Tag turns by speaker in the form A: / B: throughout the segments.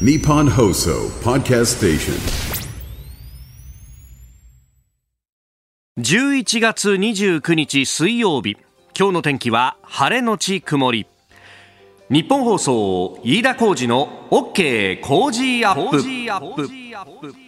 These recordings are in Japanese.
A: Nippon Hoso Podcast Station.
B: 11月29日水曜日。今日の天気は晴れのち曇り。日本放送飯田浩二の OK 工事アップ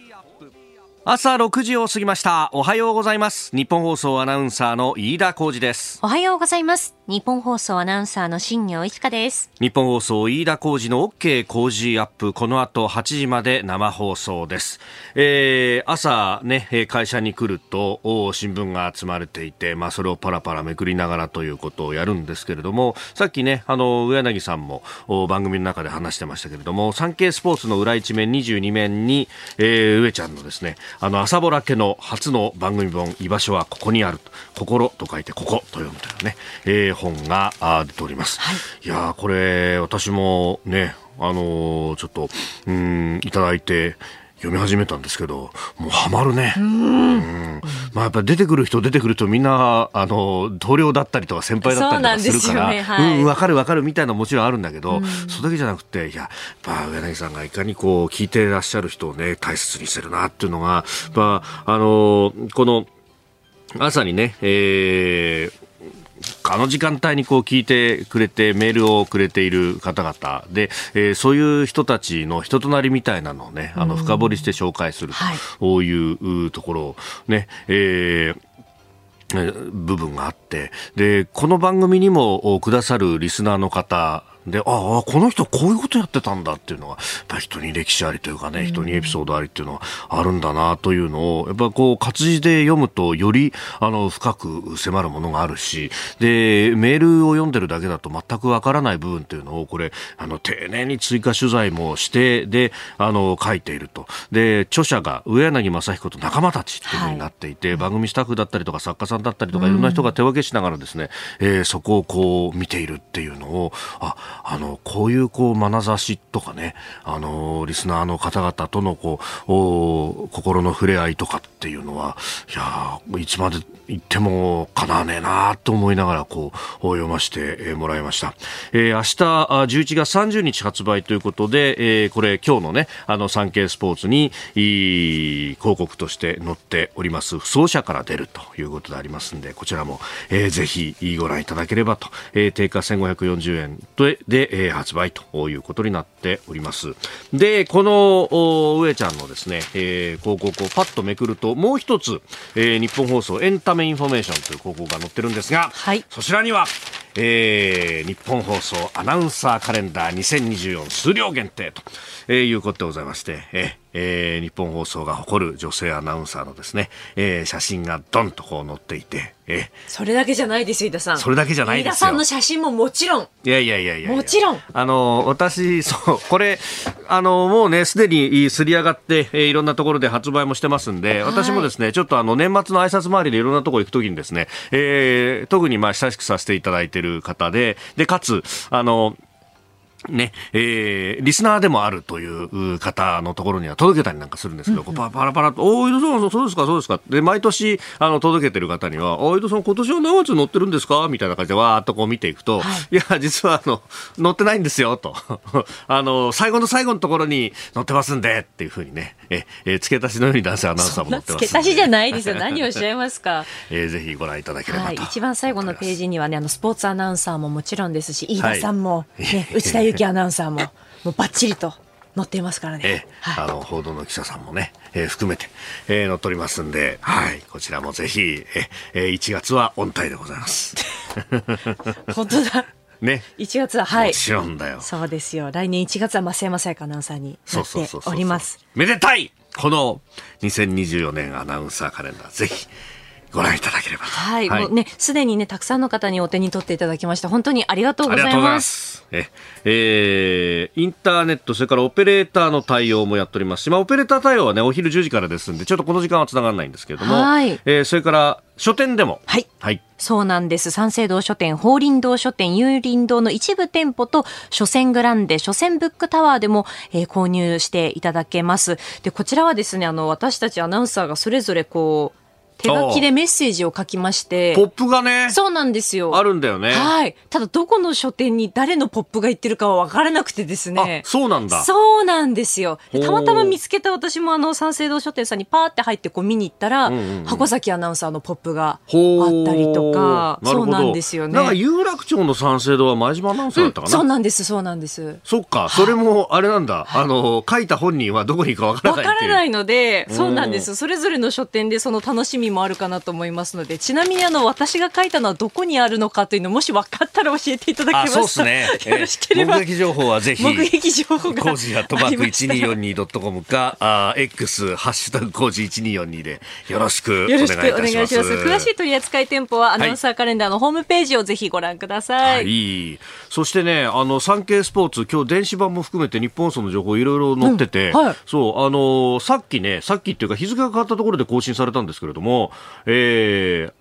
B: 朝6時を過ぎました。おはようございます。日本放送アナウンサーの飯田浩二です。
C: おはようございます。日本放送アナウンサーの新業一華です。
B: 日本放送飯田浩二の OK 工事アップ。この後8時まで生放送です、えー、朝ねえー会社に来るとお新聞が積まれていてまあそれをパラパラめくりながらということをやるんですけれどもさっきねあの上柳さんもお番組の中で話してましたけれども産経スポーツの裏一面22面に、えー、上ちゃんのですねあの朝ぼら家の初の番組本居場所はここにある心と書いてここと読むというね、えー本が出ております、い、やーこれ私もねあのーちょっとうんいただいて読み始めたんですけどもうハマるね。うん。まあやっぱり出てくる人出てくるとみんなあの同僚だったりとか先輩だったりとかするから
C: そうねはい。
B: うんわかるわかるみたいなのもちろんあるんだけど、それだけじゃなくていややっぱ上柳さんがいかにこう聞いていらっしゃる人をね大切にしてるなっていうのが、まあ、あのこの朝にね、えーあの時間帯にこう聞いてくれてメールをくれている方々。で、えーそういう人たちの人となりみたいなのをね、あの深掘りして紹介する
C: はい。
B: といううところをね、えーえー部分があって、で、この番組にもおくださるリスナーの方で、ああ、この人こういうことやってたんだっていうのが、やっぱ人に歴史ありというかね、人にエピソードありっていうのはあるんだなというのを、やっぱこう活字で読むとより、あの、深く迫るものがあるし、で、メールを読んでるだけだと全くわからない部分っていうのを、これ、あの、丁寧に追加取材もして、で、あの、書いていると。で、著者が上柳正彦と仲間たちっていうふうになっていて、番組スタッフだったりとか作家さんだったりとかいろんな人が手分けしながらですね、えーそこをこう見ているっていうのを、あ、あの、こういうこう眼差しとかね、あの、リスナーの方々とのこう、心の触れ合いとかっていうのは、いやいつまで行ってもかなわねえなと思いながらこう、読ませてもらいました。えー明日、11月30日発売ということで、えーこれ今日のね、あの、産経スポーツに、い広告として載っております、不走者から出るということでありますんで、こちらも、えーぜひご覧いただければと、えー定価1540円とで、で、えー発売ということになっております。で、この、お上ちゃんのですね、えー広告をパッとめくると、もう一つ、えーニッポン放送エンタメインフォメーションという広告が載ってるんですが、
C: はい
B: そちらには、えーニッポン放送アナウンサーカレンダー2024数量限定と、えーいうことでございまして、えーえーニッポン放送が誇る女性アナウンサーのですね、えー写真がドンとこう載っていて、え
C: それだけじゃないですよ、飯田さん。
B: それだけじゃないですよ。
C: 飯田さんの写真ももちろん。
B: ーいやいやいやいや。いや
C: もちろん。
B: あの、私、そう、これ、あの、もうね、すでにすり上がって、えーいろんなところで発売もしてますんで、私もですね、ちょっとあの、年末の挨拶回りでいろんなところ行くときにですね、えー特にまあ、親しくさせていただいている方で、で、かつ、あの、ね、えー、リスナーでもあるという方のところには届けたりなんかするんですけど、こうパパラパラと、おー、井戸さん、そうですか、そうですか。で、毎年、あの、届けてる方には、おー、井戸さん、今年は何月乗ってるんですか？みたいな感じで、わーっとこう見ていくと、い、や、実は、あの、乗ってないんですよ、と。あの、最後の最後のところに乗ってますんで、っていうふうにね、え、えー付け足しのように男性アナウンサーも乗ってます。
C: 付け足しじゃないですよ。何をおっしゃいますか？
B: えーぜひご覧いただければと。
C: はい、一番最後のペー
B: ジ。
C: ジにはね、あのスポーツアナウンサーももちろんですし、飯田さんも、
B: はい
C: ね、内田有紀アナウンサーも、もうバッチリと載っていますからね。
B: ええ
C: はい
B: あの報道の記者さんもね、えー含めて、えー載っておりますんで、はい、こちらもぜひ、ええー1月は音体でございます。
C: 本当だ。
B: ね。
C: 1月は、はい
B: も。ちろんだよ。
C: そうですよ。来年1月は増山さやかアナウンサーに
B: そ
C: なって。おります。。
B: めでたいこの2024年アナウンサーカレンダー、ぜひご覧いただければと。
C: はい、もうね、すでにね、たくさんの方にお手に取っていただきました。本当にありがとうございま。
B: ますす。え、えーインターネット、それからオペレーターの対応もやっておりますし、まあ、オペレーター対応はね、お昼10時からですんで、ちょっとこの時間は繋がらないんですけれども、
C: はい
B: えーそれから書店でも、
C: はい。
B: はい。
C: そうなんです。三省堂書店、法輪堂書店、有林堂の一部店舗と、書店グランデ、書店ブックタワーでも、えー購入していただけます。で、こちらはですね、あの、私たちアナウンサーがそれぞれこう、手書きでメッセージを書きまして
B: ポップがね、
C: そうなんですよ
B: あるんだよね。
C: はいただどこの書店に誰のポップが言ってるかは分からなくてですね
B: あ、そうなんだ。
C: そうなんですよ。たまたま見つけた私もあの三省堂書店さんにパーって入ってこう見に行ったら、
B: んうんうん
C: 箱崎アナウンサーのポップがあったりとか、そうなんですよね。
B: なんか有楽町の三省堂は前島アナウンサーだったかな？
C: そうなんです、そうなんです。
B: そっか、それもあれなんだ。あの、書いた本人はどこに行くかわから
C: わ
B: ないっていう。
C: からないので、そうなんで
B: う
C: す。それぞれの書店でその楽しみもあるかなと思いますので、ちなみにあの、私が書いたのはどこにあるのかというのもし分かったら教えていただけま
B: あ、
C: す
B: そうですね。
C: よろしければ。
B: 目撃情報はぜひ。
C: 目撃情報が
B: コージーアットマーク
C: ありましたら
B: 1242.com か、あー X、ハッシュタグコージー1242でよろしくお願いいたします。
C: 願いします。詳しい取扱店舗はアナウンサーカレンダーのホームページをぜひご覧ください。
B: はい。そしてね、あの、産経スポーツ、今日電子版も含めて日本放送の情報いろいろ載ってて、
C: うんはい
B: そう、あのさっきね、さっきっていうか日付が変わったところで更新されたんですけれども、えー、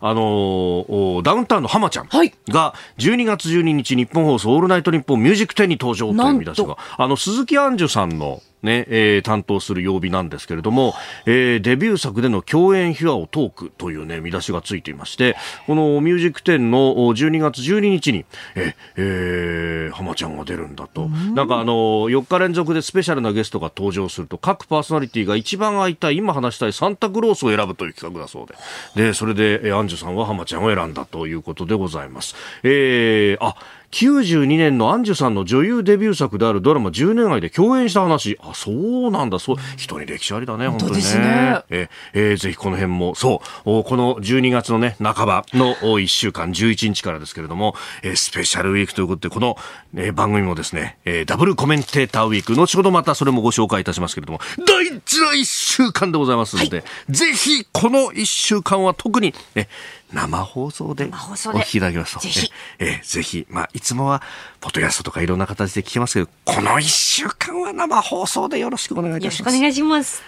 B: あのおダウンタウンの浜ちゃん
C: はい。
B: が12月12日日本放送オールナイトニッポンミュージック10に登場という見出しが、あの、鈴木杏樹さんのね、えー担当する曜日なんですけれども、えーデビュー作での共演秘話をトークというね、見出しがついていまして、このミュージック10のお12月12日に、え、えー、浜ちゃんが出るんだと。なんかあの、4日連続でスペシャルなゲストが登場すると、各パーソナリティが一番会いたい、今話したいサンタクロースを選ぶという企画だそうで。で、それで、えー、アンジュさんは浜ちゃんを選んだということでございます。えー、あ、92年のアンジュさんの女優デビュー作であるドラマ10年愛で共演した話。あ、そうなんだ。そう、人に歴史ありだね、本当にね。
C: ね。
B: ええーぜひこの辺も、そう、おこの12月のね、半ばのお1週間、11日からですけれども、えースペシャルウィークということで、この、えー番組もですね、えーダブルコメンテーターウィーク、後ほどまたそれもご紹介いたしますけれども、大事な1週間でございますので、ぜひこの1週間は特に、え生放送でお聞きいただきますと、
C: ぜひ。
B: ええーぜひ、まあ、いつもは、ポッドキャストとかいろんな形で聞けますけど、この1週間は生放送でよろしくお願いい
C: よ
B: たします。
C: ろしくお願いします。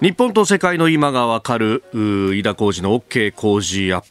B: 日本と世界の今がわかるうー飯田浩二の OK 工事アップ、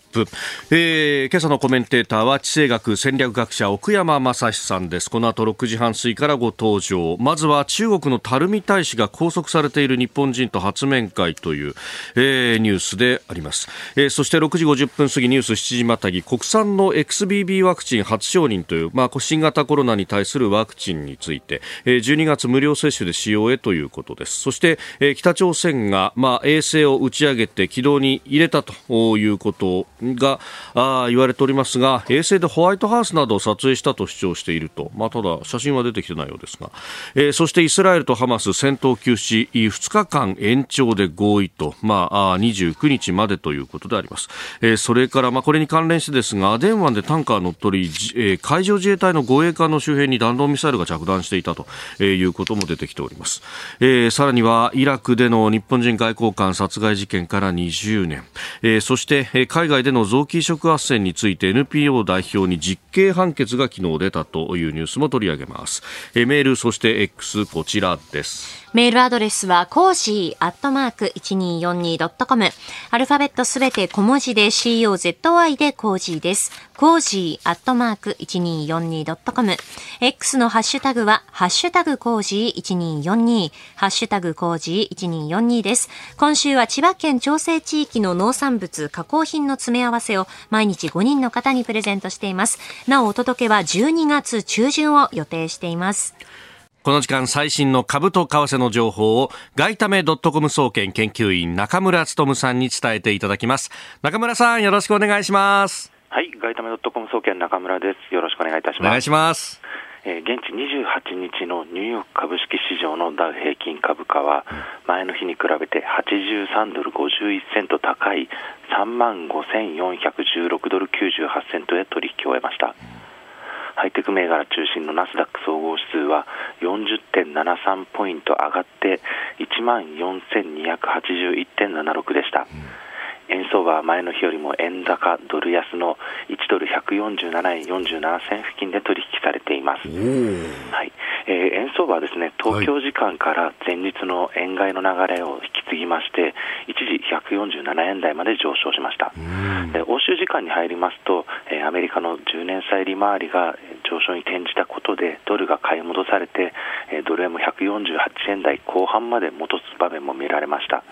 B: えー今朝のコメンテーターは地政学戦略学者奥山正史さんです。この後6時半過ぎからご登場。まずは中国の垂水大使が拘束されている日本人と初面会という、えーニュースであります、えーそして6時50分過ぎニュース7時またぎ国産の XBB ワクチン初承認という、まあ、新型コロナに対するワクチンについて、えー12月無料接種で使用へということです。そして、えー北朝鮮が、まあ、衛星を打ち上げて軌道に入れたということがあ言われておりますが衛星でホワイトハウスなどを撮影したと主張していると、まあ、ただ写真は出てきてないようですが、えーそしてイスラエルとハマス戦闘休止2日間延長で合意と、まあ、あ29日までということであります、えーそれから、まあ、これに関連してですがアデン湾でタンカー乗っ取り、えー海上自衛隊の護衛艦の周辺に弾道ミサイルが着弾していたとえーいうことも出てきております、えーさらにはイラクでの日本人外交官殺害事件から20年、えーそして、えー海外での臓器移植斡旋について NPO 代表に実刑判決が昨日出たというニュースも取り上げます、メールそして X こちらです。
C: メールアドレスは、コージーアットマーク 1242.com。アルファベットすべて小文字で COZY でコージーです。コージーアットマーク 1242.com。X のハッシュタグは、ハッシュタグコージー1242。ハッシュタグコージー1242です。今週は千葉県調整地域の農産物、加工品の詰め合わせを毎日5人の方にプレゼントしています。なお、お届けは12月中旬を予定しています。
B: この時間最新の株と為替の情報を外為ドットコム総研研究員中村努さんに伝えていただきます中村さんよろしくお願いします
D: はい、ガイタメドットコム総研中村です。よろしくお願いいたし
B: お願い
D: ます。
B: します
D: えー現地28日のニューヨーク株式市場のダウ平均株価は、前の日に比べて83ドル51セント高い3万5416ドル98セントへ取引を終えました。ハイテク銘柄中心のナスダック総合指数は40.73ポイント上がって1万4281.76でした。円相場は前の日よりも円高ドル安の1ドル147円47銭付近で取引されています。はいえー円相場はですね東京時間から前日の円買いの流れを引き継ぎまして、一時147円台まで上昇しました。で欧州時間に入りますと、えーアメリカの10年債利回りがえー上昇に転じたことでドルが買い戻されて、えードル円も148円台後半まで戻す場面も見られました。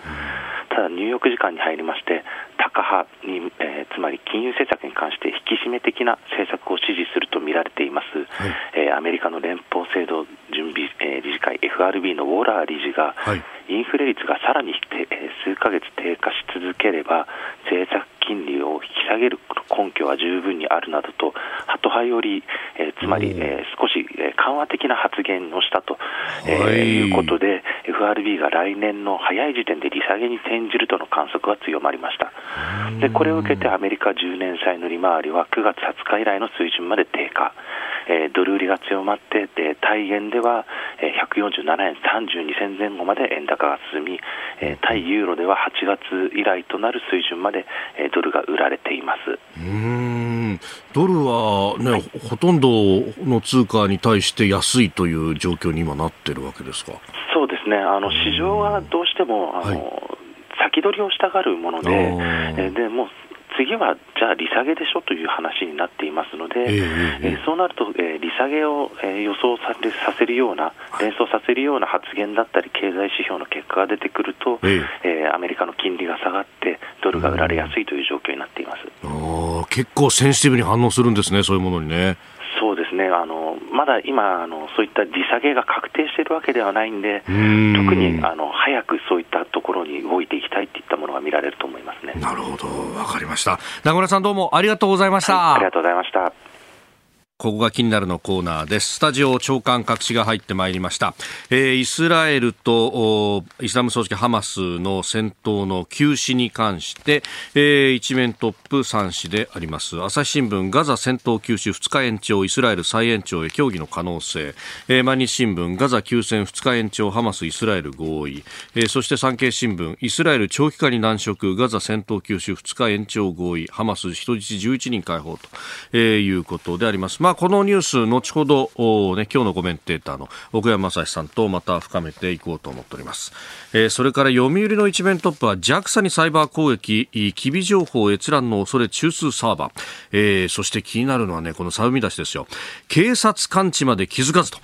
D: ただニューヨーク時間に入りましてタカ派に、えー、つまり金融政策に関して引き締め的な政策を支持すると見られています、はい、えー、アメリカの連邦制度準備、えー、理事会 FRB のウォーラー理事が、はい、インフレ率がさらに、えー、数ヶ月低下し続ければ政策金利を引き下げる根拠は十分にあるなどと、ハト派より、えー、つまり、えー、少し、えー、緩和的な発言をしたと、えー、はい、いうことで、FRB が来年の早い時点で利下げに転じるとの観測が強まりました。でこれを受けてアメリカ10年債の利回りは9月20日以来の水準まで低下。えー、ドル売りが強まって、で対円では、えー、147円32銭前後まで円高が進み、えー、対ユーロでは8月以来となる水準まで、えー、ドルが売られています。
B: うん。ドルはね、はい、ほとんどの通貨に対して安いという状況に今なってるわけですか？
D: そうですね、あの市場はどうしてもあの、はい、先取りをしたがるもので、えでも次はじゃあ利下げでしょという話になっていますので、えー、えー、そうなると、えー、利下げを、えー、予想されさせるような、連想させるような発言だったり、経済指標の結果が出てくると、えー、えー、アメリカの金利が下がって、ドルが売られやすいという状況になっています、
B: 結構センシティブに反応するんですね、そういうものにね。
D: そうですね。あのまだ今あの、そういった利下げが確定しているわけではないんで、特にあの早くそういったところに動いていきたいといったものが見られると思います。ね
B: なるほど、わかりました。名倉さん、どうもありがとうございました。はい、
D: ありがとうございました。
B: ここが気になるのコーナーです。スタジオ長官隠しが入ってまいりました。えー、イスラエルとイスラム組織ハマスの戦闘の休止に関して、えー、一面トップ3紙であります。朝日新聞ガザ戦闘休止2日延長イスラエル再延長へ協議の可能性。えー、毎日新聞ガザ休戦2日延長ハマスイスラエル合意。えー、そして産経新聞イスラエル長期化に難色ガザ戦闘休止2日延長合意ハマス人質11人解放と、えー、いうことであります。まあ、このニュース、後ほど、ね、今日のコメンテーターの奥山正史さんとまた深めていこうと思っております。えー、それから読売の一面トップは JAXA にサイバー攻撃、機微情報閲覧の恐れ中枢サーバー。えー、そして気になるのはね、このサウミ出しですよ。警察官知まで気づかずと。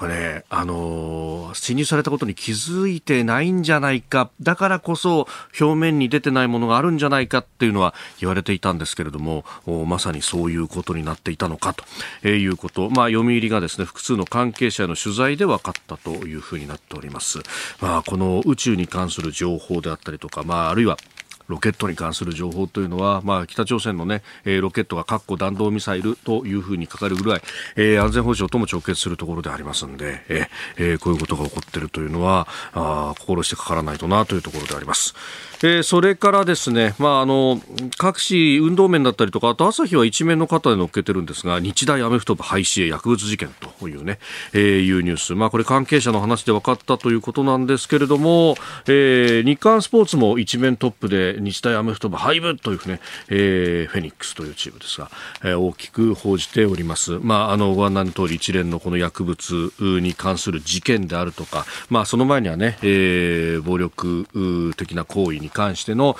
B: これ、あのー、侵入されたことに気づいてないんじゃないか、だからこそ表面に出てないものがあるんじゃないかっていうのは言われていたんですけれども、まさにそういうことになっていたのかと、え、いうこと、まあ、読売がですね、複数の関係者への取材で分かったというふうになっております。まあ、この宇宙に関する情報であったりとか、まあ、あるいはロケットに関する情報というのは、まあ、北朝鮮の、ねえ、ロケットが核弾道ミサイルというふうにかかるぐらい、えー、安全保障とも直結するところでありますので、えー、こういうことが起こっているというのはあ心してかからないとなというところであります。えー、それからですね、まあ、あの各紙運動面だったりとかあと朝日は一面の方で載っけてるんですが日大アメフト部廃止へ薬物事件というね、えー、いうニュース、まあ、これ関係者の話で分かったということなんですけれども、えー、日刊スポーツも一面トップで日大アメフト部廃部というね、えー、フェニックスというチームですが、えー、大きく報じております。まあ、あのご案内の通り一連のこの薬物に関する事件であるとか、まあ、その前にはね、えー、暴力的な行為に関しての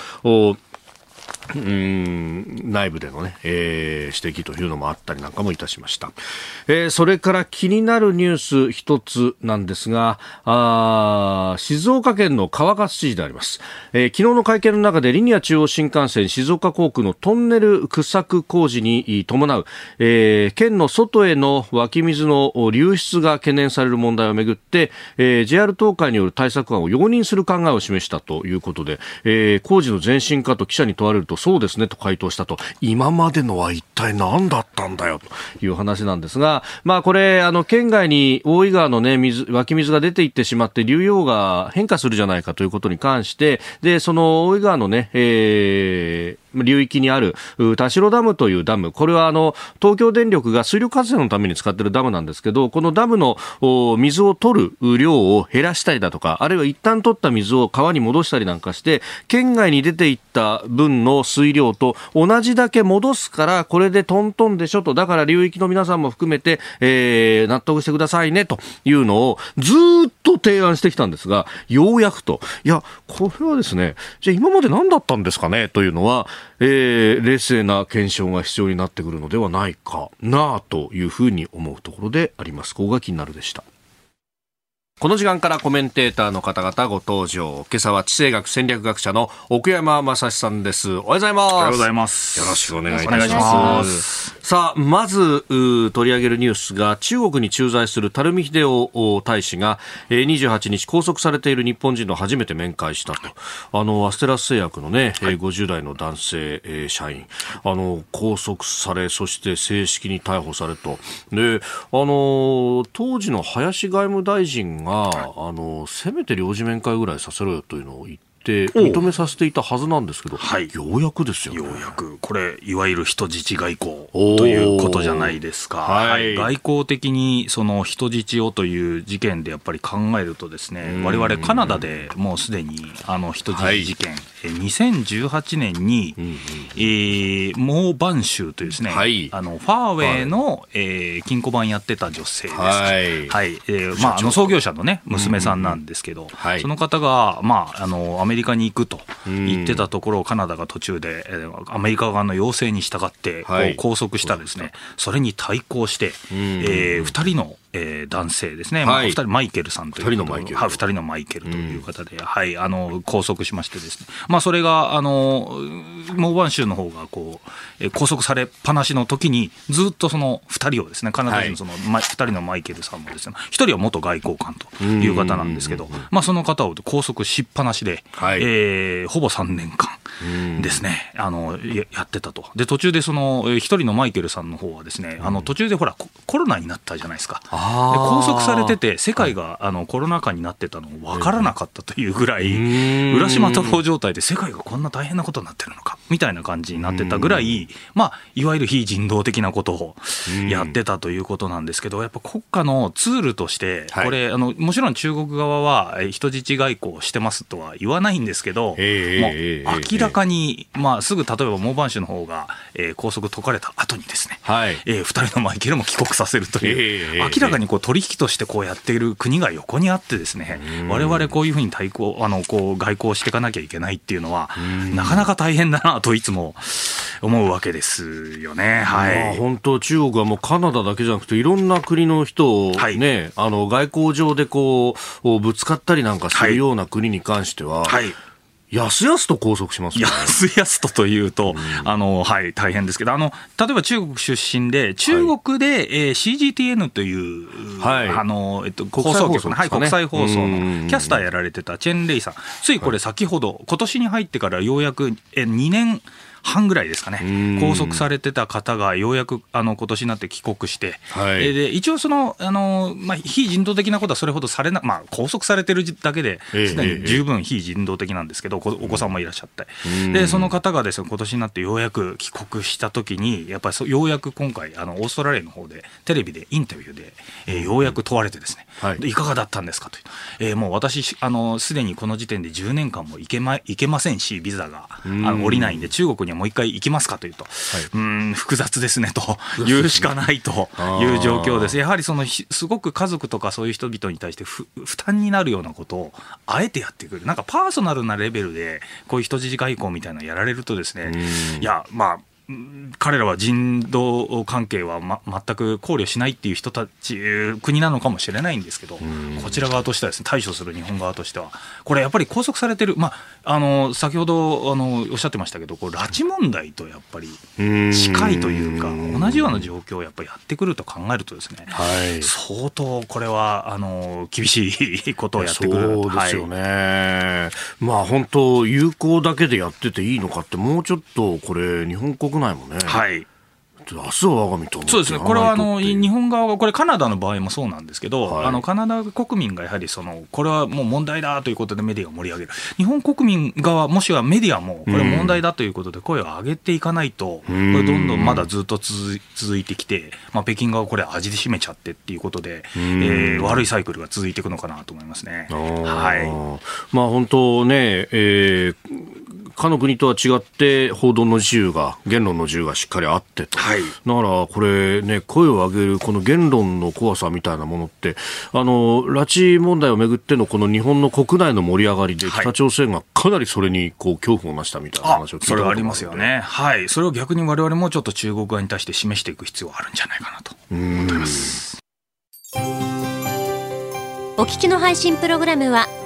B: うん内部でのね、えー、指摘というのもあったりなんかもいたしました。えー、それから気になるニュース一つなんですが、あ静岡県の川勝知事であります、えー。昨日の会見の中でリニア中央新幹線静岡航空のトンネル掘削工事に伴う、えー、県の外への湧き水の流出が懸念される問題をめぐって、えー、JR 東海による対策案を容認する考えを示したということで、えー、工事の前進化と記者に問われるとそうですねと回答したと、今までのは一体何だったんだよという話なんですが、まあこれ、あの、県外に大井川のね、水、湧き水が出ていってしまって、流用が変化するじゃないかということに関して、で、その大井川のね、えー、流域にある田代ダムというダム、これはあの東京電力が水力発電のために使っているダムなんですけど、このダムの水を取る量を減らしたりだとか、あるいは一旦取った水を川に戻したりなんかして、県外に出ていった分の水量と同じだけ戻すから、これでトントンでしょと、だから流域の皆さんも含めて、えー、納得してくださいねというのをずっと提案してきたんですが、ようやくと、いや、これはですね、じゃあ今まで何だったんですかねというのは、えー、冷静な検証が必要になってくるのではないかなというふうに思うところであります。ここが気になるでした。この時間からコメンテーターの方々ご登場。今朝は地政学戦略学者の奥山正史さんです。おはようございます。お
E: はようございます。
B: よろしくお願いいたします。ますさあ、まず取り上げるニュースが中国に駐在する垂水秀夫大使が28日拘束されている日本人の初めて面会したと。あの、アステラス製薬のね、はい、50代の男性社員、あの、拘束され、そして正式に逮捕されと。で、あの、当時の林外務大臣がが、あのせめて領事面会ぐらいさせろよというのを言っって認めさせていたはずなんですけど、はい、ようやくですよ、
E: ね、ようやく、これ、いわゆる人質外交ということじゃないですか、はい、外交的にその人質をという事件でやっぱり考えると、ですねわれわれカナダでもうすでにあの人質事件、はい、2018年に、うんうん、えー、モー・バン州というですね、はい、あのファーウェイの、はい、えー、金庫番やってた女性です、はい。はい。えーまあ、あの創業者の、ね、娘さんなんですけど、うんうん、その方が、まあ、あのアメリカに行くと言ってたところをカナダが途中で、アメリカ側の要請に従って、拘束したですね、それに対抗して、えー、2人のえー、男性ですね、はい、人マイケルさんという2人のマイケル、はい、人のマイケルという方で、うん、はい、あの拘束しましてですね、まあ、それがあのモーバン州の方がこう、えー、拘束されっぱなしの時にずっとその2人をですねカナダ人のその、はい、2人のマイケルさんもですね1人は元外交官という方なんですけど、まあ、その方を拘束しっぱなしで、はい、えー、ほぼ3年間ですね、あのやってたと。で途中でその1人のマイケルさんの方はですねあの途中でほらコロナになったじゃないですか。拘束されてて、世界があのコロナ禍になってたの分からなかったというぐらい、浦島太郎状態で世界がこんな大変なことになってるのかみたいな感じになってたぐらい、まあ、いわゆる非人道的なことをやってたということなんですけど、やっぱ国家のツールとして、これ、あのもちろん中国側は人質外交してますとは言わないんですけど、もう明らかに、まあ、すぐ例えばモーバン州の方が、えー、拘束解かれた後にですね、はい。えー、2人のマイケルも帰国させるという、明らかにこう取引としてこうやっている国が横にあってですね、われわれこういうふうに対抗、あのこう外交していかなきゃいけないっていうのは、なかなか大変だなといつも思うわけですよね。はい。
B: まあ、本当中国はもうカナダだけじゃなくていろんな国の人をね、はい、あの外交上でこうぶつかったりなんかするような国に関しては、はい、はいやすやすと拘束します、
E: ね、やすやすとというと、うん、あの、はい、大変ですけど、あの、例えば中国出身で、中国で、はい、えー、CGTN という、はい、あの、えっと、放送局、ね、はい、国際放送のキャスターやられてたチェン・レイさん、ついこれ先ほど、はい、今年に入ってからようやく、え、2年、半ぐらいですかね、拘束されてた方がようやくあの今年になって帰国して、はい、で一応そのあの、まあ、非人道的なことはそれほどされな、まあ、拘束されてるだけですでに十分非人道的なんですけど、お子さんもいらっしゃって、でその方がですね今年になってようやく帰国したときに、やっぱりようやく今回、あのオーストラリアの方で、テレビでインタビューで、えー、ようやく問われてですね、はい、いかがだったんですか？という、えー、もう私、すでにこの時点で10年間も行けま行けませんし、ビザがあの降りないんで、中国にはもう一回行きますかというと、はい、うん複雑ですねと。言うしかないという状況です。やはりそのすごく家族とかそういう人々に対して負担になるようなことをあえてやってくる、なんかパーソナルなレベルでこういう人質外交みたいなのやられるとですね、いやまあ彼らは人道関係は、ま、全く考慮しないっていう人たち、国なのかもしれないんですけど、こちら側としてはです、ね、対処する日本側としては、これやっぱり拘束されてる、まあ、あの先ほどあのおっしゃってましたけど、こう拉致問題とやっぱり近いというか、同じような状況をやっぱりやってくると考えると、ですね、はい、相当これはあの厳しいことをやってくる。
B: そうですよね、はい、まあ本当、友好だけでやってていいのかって、もうちょっとこれ、日本国ないもんね。
E: はい。
B: 明日は我が身と
E: そうですね、これはあの日本側が、これ、カナダの場合もそうなんですけど、はい、あのカナダ国民がやはりその、これはもう問題だということでメディアを盛り上げる、日本国民側、もしくはメディアも、これ問題だということで声を上げていかないと、これ、どんどんまだずっと続いてきて、まあ、北京側、これ、味で締めちゃってっていうことで、えー、悪いサイクルが続いていくのかなと思いますね。は
B: い。まあ、本当ね、えー他の国とは違って報道の自由が、言論の自由がしっかりあってと。はい、だからこれね、声を上げるこの言論の怖さみたいなものって、あの、拉致問題をめぐってのこの日本の国内の盛り上がりで、北朝鮮がかなりそれにこう恐怖をなしたみたいな話を聞いた
E: それはありますよね。はい。それを逆に我々もちょっと中国側に対して示していく必要があるんじゃないかなと思います。
C: お聞きの配信プログラムは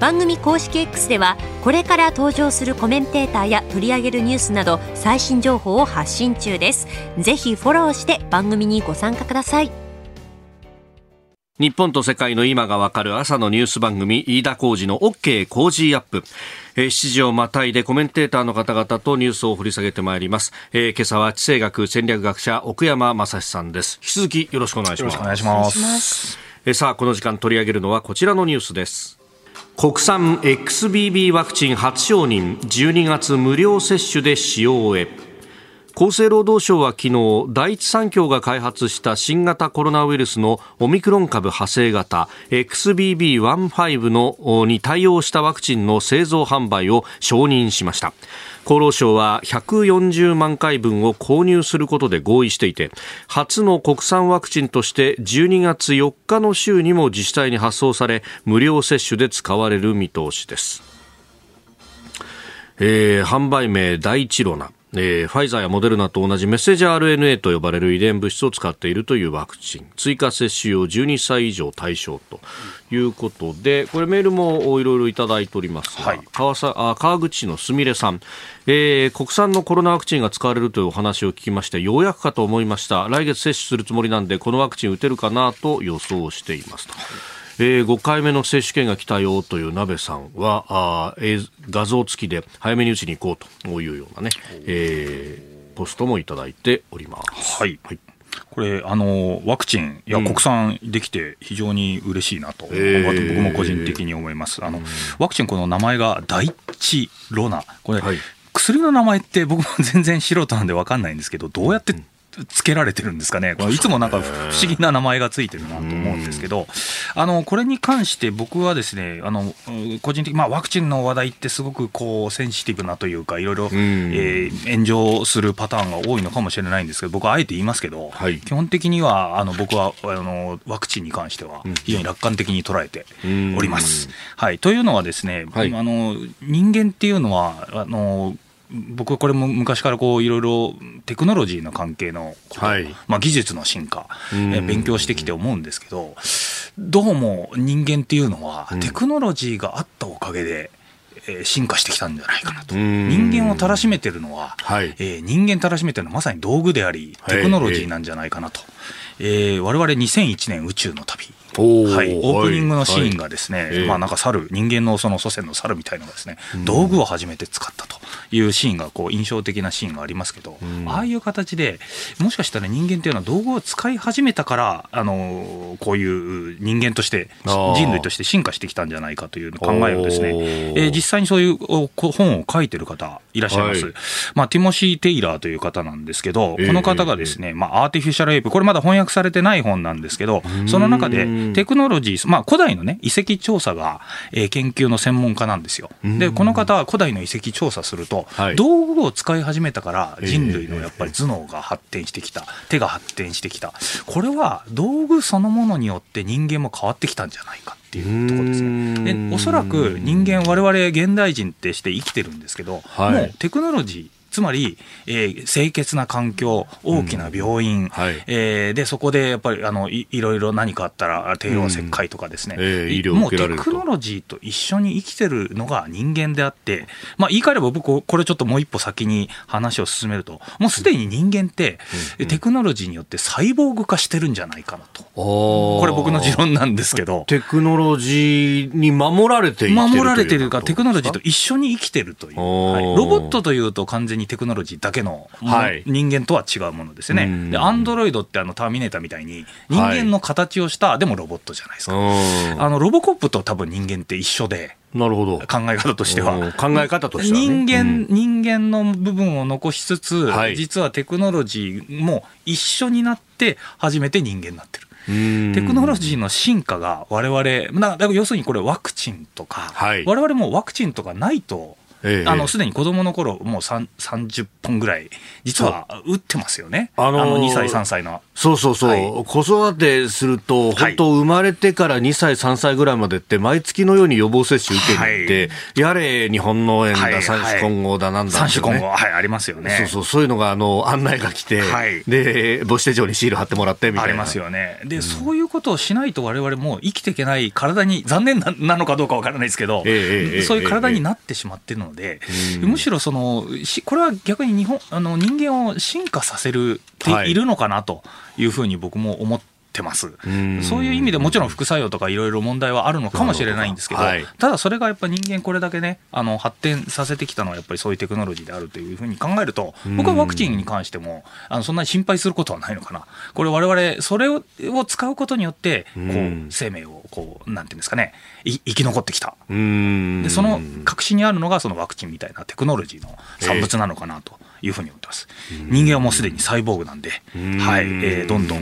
C: 番組公式 X ではこれから登場するコメンテーターや取り上げるニュースなど最新情報を発信中です。ぜひフォローして番組にご参加ください。
B: 日本と世界の今がわかる朝のニュース番組飯田浩二の OK 工事アップ。7時をまたいでコメンテーターの方々とニュースを掘り下げてまいります、えー、今朝は地政学戦略学者奥山正史さんです。引き続きよろしくお願いします。よろしくお願いします。えー、さあこの時間取り上げるのはこちらのニュースです国産 XBB ワクチン初承認12月無料接種で使用へ。厚生労働省は昨日第一三共が開発した新型コロナウイルスのオミクロン株派生型 XBB.1.5 のに対応したワクチンの製造販売を承認しました。厚労省は140万回分を購入することで合意していて初の国産ワクチンとして12月4日の週にも自治体に発送され無料接種で使われる見通しです、えー、販売名第一ロナえー、ファイザーやモデルナと同じメッセージ RNA と呼ばれる遺伝物質を使っているというワクチン。追加接種用12歳以上対象ということでこれメールもいろいろいただいておりますが、はい、川さあ川口市のすみれさん、えー、国産のコロナワクチンが使われるというお話を聞きましてようやくかと思いました。来月接種するつもりなんでこのワクチン打てるかなと予想していますと。えー、5回目の接種券が来たよという鍋さんはあ、え画像付きで早めに打ちに行こうというようなね、えー、ポストもいただいております。
E: はい、はい。これあのワクチン、いや、国産できて非常に嬉しいなと、僕も個人的に思います、あのワクチン、この名前が第一ロナ、これ、はい、薬の名前って僕も 全然素人なんで分かんないんですけど、どうやってつけられてるんですかね、いつもなんか不思議な名前がついてるなと思うんですけど、あのこれに関して僕はですね、あの個人的まあ、ワクチンの話題ってすごくこうセンシティブなというか、いろいろ、えー、炎上するパターンが多いのかもしれないんですけど、僕はあえて言いますけど、はい、基本的にはあの僕はあのワクチンに関しては、非常に楽観的に捉えております。はい、というのはですね、はい、あの人間っていうのはあの僕はこれも昔からこういろいろテクノロジーの関係のはい、まあ、技術の進化、え勉強してきて思うんですけどどうも人間っていうのは、テクノロジーがあったおかげで、え進化してきたんじゃないかなと。人間をたらしめてるのは、はい、えー、人間たらしめてるのはまさに道具でありテクノロジーなんじゃないかなと、はい、えー、我々2001年宇宙の旅。はい、オープニングのシーンがですね、はい、まあなんか猿人間のその祖先の猿みたいなのがですね、道具を初めて使ったというシーンがこう印象的なシーンがありますけど、ああいう形でもしかしたら人間っていうのは道具を使い始めたからあのこういう人間として人類として進化してきたんじゃないかという考えをですね、えー、実際にそういう本を書いてる方いらっしゃいます、はい、まあ、ティモシー・テイラーという方なんですけど、この方がですね、まあ、アーティフィシャルエイプこれまだ翻訳されてない本なんですけどその中でテクノロジー、まあ、古代の、ね、遺跡調査が、えー、研究の専門家なんですよ。で、この方は古代の遺跡調査すると、はい、道具を使い始めたから人類のやっぱり頭脳が発展してきた、手が発展してきた。これは道具そのものによって人間も変わってきたんじゃないか。っていうところですね。でおそらく人間我々現代人ってして生きてるんですけど、はい、もうテクノロジーつまり、えー、清潔な環境、大きな病院、うん。はい、えー、でそこでやっぱりあのいいろいろ何かあったら帝王切開とかですね、うん。えー、もうテクノロジーと一緒に生きてるのが人間であって、まあ、言い換えれば僕、これちょっともう一歩先に話を進めると、もうすでに人間って、うん、テクノロジーによってサイボーグ化してるんじゃないかなと、これ、僕の持論なんですけど。
B: テクノロジーに守られてい
E: る守られてるか、テクノロジーと一緒に生きてるという、はい、ロボットというと完全にテクノロジーだけの、
B: はい。
E: 人間とは違うものですよ
B: うん。
E: ね。で、アンドロイドってあのターミネーターみたいに人間の形をした、でもロボットじゃないですか。
B: うん。
E: あのロボコップと多分人間って一緒で
B: なるほど。
E: 考え方としては。
B: うん。考え方としてはね。
E: 人間、
B: うん。
E: 人間の部分を残しつつ、
B: はい。
E: 実はテクノロジーも一緒になって初めて人間になってる。
B: うん。
E: テクノロジーの進化が我々、な要するにこれワクチンとか、
B: はい。
E: 我々もワクチンとかないと、
B: ええ
E: あの、すでに子供の頃、もう3 30本ぐらい、実は打ってますよね。
B: あのー
E: 2歳、3歳の。
B: そうそうそう、
E: はい。
B: 子育てすると、
E: はい。
B: 本当、生まれてから2歳、3歳ぐらいまでって、毎月のように予防接種受けに行って、やれ、日本脳炎だ、
E: はい
B: 三種混合だ、なんだね。
E: 三種混合、はい、ありますよね。
B: そうそう、そういうのがあの案内が来て、
E: はい。
B: で、母子手帳にシール貼ってもらってみたいな。
E: ありますよね。で、そういうことをしないと我々もう生きていけない体に、残念な なのかどうかわからないですけど、
B: ええええええ
E: そういう体になってしまってるので、むしろその、しこれは逆に日本、あの人間を進化させるって
B: はい。
E: いるのかなと。いうふうに僕も思ってます。
B: ん
E: そういう意味でもちろん副作用とかいろいろ問題はあるのかもしれないんですけど、
B: はい
E: ただそれがやっぱ人間これだけね、あの発展させてきたのはやっぱりそういうテクノロジーであるというふうに考えると、僕はワクチンに関しても、あのそんなに心配することはないのかな。これ我々、それをを使うことによって、こ
B: う
E: 生命を、こう、なんていうんですかね、い生き残ってきた。
B: うん
E: で、その核心にあるのがそのワクチンみたいなテクノロジーの産物なのかなというふうに思ってます。人間はもうすでにサイボーグなんで、はい、えーどんどん、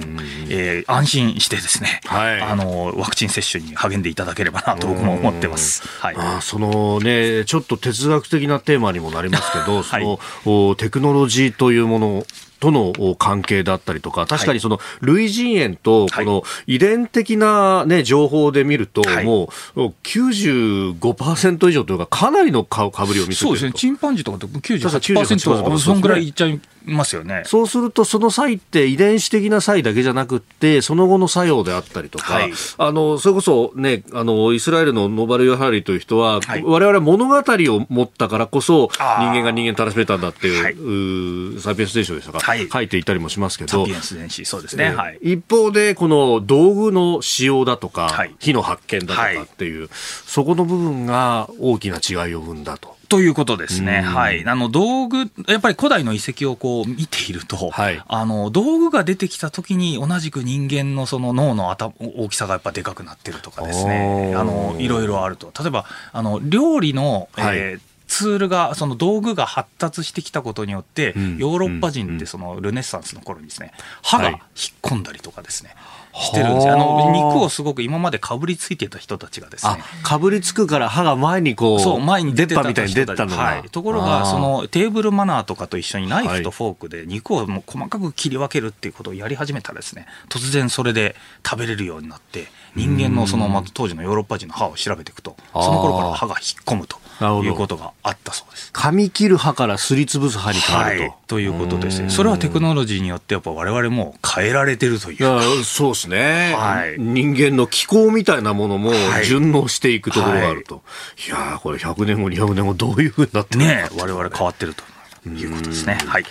E: えー安心してですね、
B: はい
E: あの、ワクチン接種に励んでいただければなと僕も思ってます。はい。
B: あーそのね、ちょっと哲学的なテーマにもなりますけど、
E: はい
B: そのおテクノロジーというものとのお関係だったりとか、確かにその類人猿とこの遺伝的な、ね、情報で見ると、
E: はい。
B: もうお95%以上というか、かなりのかかぶりを見せて
E: そうですね、チンパンジーとかって
B: 98%
E: 98%、そんぐらいいっちゃいますよね。
B: そうすると、その際って遺伝子的な際だけじゃなくって、その後の作用であったりとか、
E: はい。
B: あの、それこそね、あの、イスラエルのノーバル・ヨハリという人は、
E: はい。
B: 我々は物語を持ったからこそ、人間が人間たらしめたんだっていう、サイピエンス・ステーションでしたか、
E: はい
B: 書いていたりもしますけど
E: サピエ、ンス電子、そうですね。はい。
B: 一方で、この道具の使用だとか、
E: はい
B: 火の発見だとか
E: はい
B: っていう、そこの部分が大きな違いを生んだと。
E: ということですね。
B: うん
E: はい。あの、道具、やっぱり古代の遺跡をこう見ていると、
B: はい
E: あの、道具が出てきた時に同じく人間のその脳の頭大きさがやっぱでかくなってるとかですね。あの、いろいろあると。例えば、あの、料理の、
B: はい
E: えーツールが、その道具が発達してきたことによって、
B: うん
E: ヨーロッパ人ってそのルネッサンスの頃にですね、歯が
B: はい。
E: 引っ込んだりとかですね、してるんですよ。あ。の、肉をすごく今までかぶりついてた人たちがです
B: あ
E: ね、、
B: かぶりつくから歯が前にこう、
E: そう、前に出てた
B: みたいに出てたのが。
E: はい。ところが、そ、のテーブルマナーとかと一緒にナイ
B: はい
E: フとフォークで肉をもう細かく切り分けるっていうことをやり始めたらですね、突然それで食べれるようになって、人間のその、まあ当時のヨーロッパ人の歯を調べていくと、その頃から歯が引っ込むということがあったそうです。
B: 噛み切る歯からすりつぶす歯に変わると。
E: はい。ということですね。
B: うん
E: それはテクノロジーによってやっぱ我々も変えられてるという
B: いや、そうですね、
E: はい
B: 人間の気候みたいなものも
E: はい
B: 順応していくところがあると。い、やーこれ100年後、200年後、どういうふうになってるのか
E: ね、我々変わってるということですね。はい。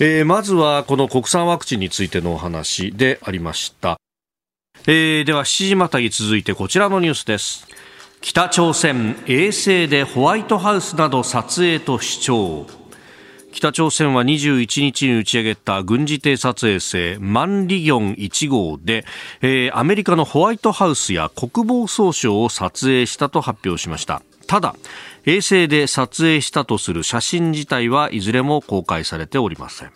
B: えーまずはこの国産ワクチンについてのお話でありました。えーでは7時またぎ続いてこちらのニュースです。北朝鮮衛星でホワイトハウスなど撮影と主張。北朝鮮は21日に打ち上げた軍事偵察衛星マンリギョン1号で、えーアメリカのホワイトハウスや国防総省を撮影したと発表しました。ただ、衛星で撮影したとする写真自体はいずれも公開されておりません。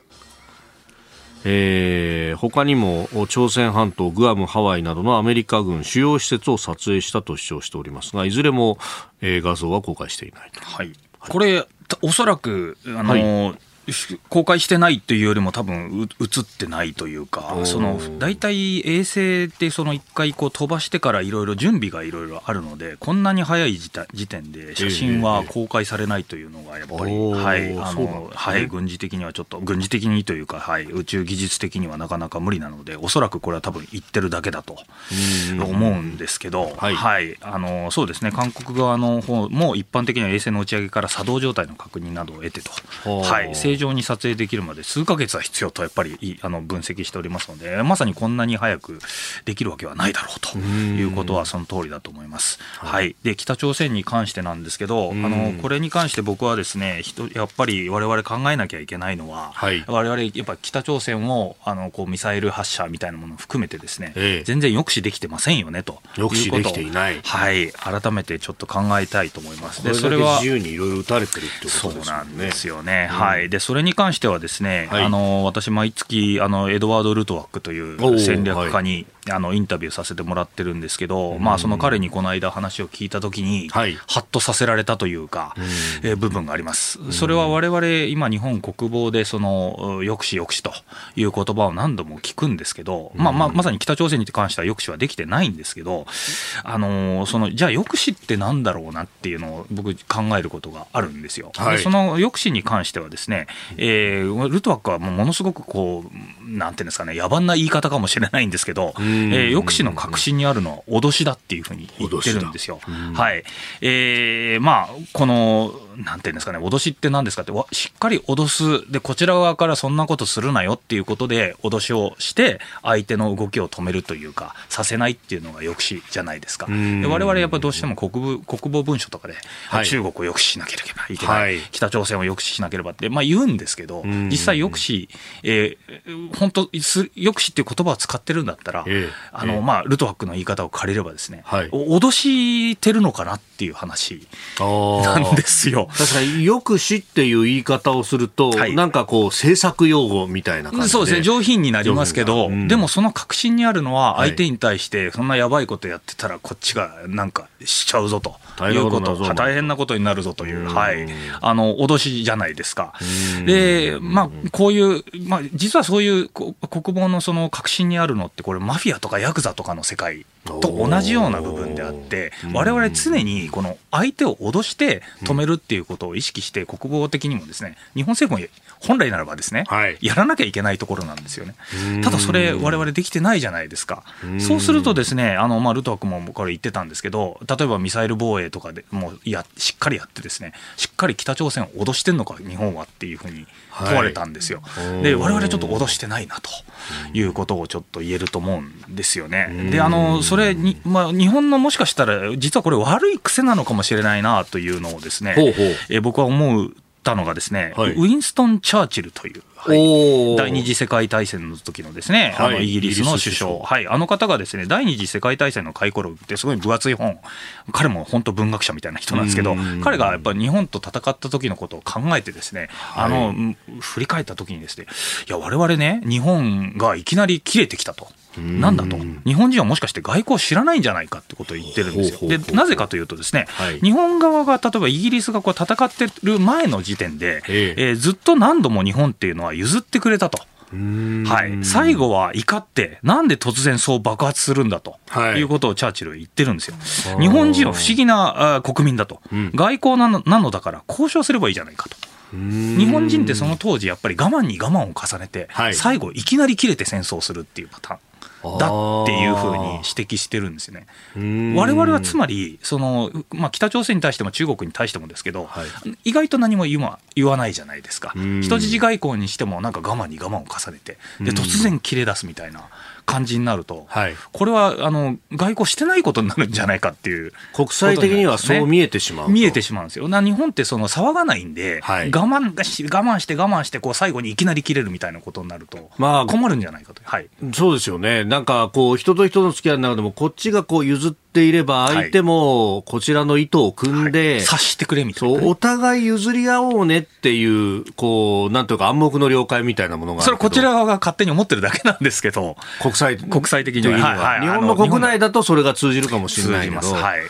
B: えー他にも朝鮮半島、グアム、ハワイなどのアメリカ軍主要施設を撮影したと主張しておりますがいずれも、えー画像は公開していないと。
E: はい、これ、たおそらく、あの、し公開してないというよりも多分う映ってないというかその大体衛星ってその一回こう飛ばしてからいろいろ準備がいろいろあるのでこんなに早い時点で写真は公開されないというのがやっぱり、はい。あ
B: そうなんですね。
E: のはい。軍事的にはちょっと軍事的にというか、はい、宇宙技術的にはなかなか無理なのでおそらくこれは多分言ってるだけだと思うんですけど、
B: はい。
E: はい、あのそうですね、韓国側の方も一般的には衛星の打ち上げから作動状態の確認などを得てと、はい、正正常に撮影できるまで数ヶ月は必要とやっぱりあの分析しておりますので、まさにこんなに早くできるわけはないだろうということはその通りだと思います。はい、で北朝鮮に関してなんですけど、あのこれに関して僕はですね、やっぱり我々考えなきゃいけないのは、はい、我々やっぱ北朝鮮をあのこうミサイル発射みたいなものを含めてですね、ええ、全然抑止できてませんよねと
B: 抑止できていない、
E: はい、改めてちょっと考えたいと思います。
B: でそれは自由にいろいろ撃たれてるってことですね。
E: そうなんですよね。うん、はい。でそれに関してはですね、はい、あの私毎月あのエドワード・ルトワックという戦略家にあのインタビューさせてもらってるんですけど、まあ、その彼にこの間話を聞いたときに、はい、はっとさせられたというか、えー、部分があります。それは我々今、日本国防でその抑止、抑止という言葉を何度も聞くんですけど、まあまあ、まさに北朝鮮に関しては抑止はできてないんですけど、あのそのじゃあ、抑止ってなんだろうなっていうのを僕、考えることがあるんですよ。はい、その抑止に関してはですね、えー、ルトワックはものすごくこう、なんていうんですかね、野蛮な言い方かもしれないんですけど、えー、抑止の核心にあるのは脅しだっていうふうに言ってるんですよ。はい。えー、まあ、この、なんていうんですかね、脅しって何ですかって、しっかり脅す、で、こちら側からそんなことするなよっていうことで、脅しをして、相手の動きを止めるというか、させないっていうのが抑止じゃないですか。で我々やっぱりどうしても国国防文書とかで、はい、中国を抑止しなければいけない、はい、北朝鮮を抑止しなければって、まあ、言うんですけど、実際抑止、えー、本当、抑止っていう言葉を使ってるんだったら、えー、あの、まあ、ルトワックの言い方を借りればですね、はい、脅してるのかなっていう話なんですよ。
B: 確かに、抑止っていう言い方をすると、はい、なんかこう、政策用語みたいな感じで。
E: そうですね、上品になりますけど、うん、でもその核心にあるのは、相手に対して、そんなやばいことやってたら、こっちがなんかしちゃうぞと。いうこと、大変なことになるぞという、はい、あの、脅しじゃないですか。で、まあ、こういう、まあ、実はそういう国防のその核心にあるのって、これマフィアとかヤクザとかの世界と同じような部分であって、我々常にこの相手を脅して止めるっていうことを意識して、国防的にもですね、日本政府も本来ならばですね、はい、やらなきゃいけないところなんですよね。ただそれ、我々できてないじゃないですか。そうするとですね、あの、まあ、ルトワ君もこれ言ってたんですけど、例えばミサイル防衛とかでもうや、しっかりやってですね、しっかり北朝鮮を脅してんのか、日本はっていうふうに問われたんですよ。はい、で、我々ちょっと脅してないなということをちょっと言えると思うんですよね。で、あの、それに、まあ、日本のもしかしたら、実はこれ悪い癖なのかもしれないなというのをですね、ほうほうえ僕は思うたのがですね、はい、ウィンストン・チャーチルという、はい、第二次世界大戦の時のですね、はい、あのイギリスの首相、はい、あの方がですね、第二次世界大戦の回顧録ってすごい分厚い本、彼も本当文学者みたいな人なんですけど、彼がやっぱり日本と戦った時のことを考えてですね、あの、振り返った時にですね、いや、我々ね、日本がいきなり切れてきたと。なんだと、日本人はもしかして外交を知らないんじゃないかってことを言ってるんですよ。で、なぜかというとですね、はい、日本側が例えばイギリスがこう戦ってる前の時点で、ええ。ー、ずっと何度も日本っていうのは譲ってくれたと。はい、最後は怒って、なんで突然そう爆発するんだと、はい、いうことをチャーチルは言ってるんですよ。日本人は不思議な国民だと、うん、外交なのなのだから交渉すればいいじゃないかと。日本人ってその当時やっぱり我慢に我慢を重ねて、はい、最後いきなり切れて戦争するっていうパターン。だっていうふうに指摘してるんですよね。我々はつまりその、まあ、北朝鮮に対しても中国に対してもですけど、はい、意外と何も言わ言わないじゃないですか。人質外交にしてもなんか我慢に我慢を重ねてで突然切れ出すみたいな。感じになると、はい、これはあの外交してないことになるんじゃないかっていう、
B: ね、国際的にはそう見えてしまう
E: 見えてしまうんですよ。な日本ってその騒がないんで、はい、我慢し我慢して我慢してこう最後にいきなり切れるみたいなことになると、まあ、困るんじゃないかと、はい、
B: そうですよね。なんかこう人と人の付き合いの中でもこっちがこう譲ってていれば、相手もこちらの意図を組んで、
E: 察してくれみたいな、
B: そう、お互い譲り合おうねっていう、こう、なんというか暗黙の了解みたいなものが
E: それこちら側が勝手に思ってるだけなんですけど、
B: 国際
E: 国際的には、
B: は。いはい、日本の国内だとそれが通じるかもしれないけど。はい。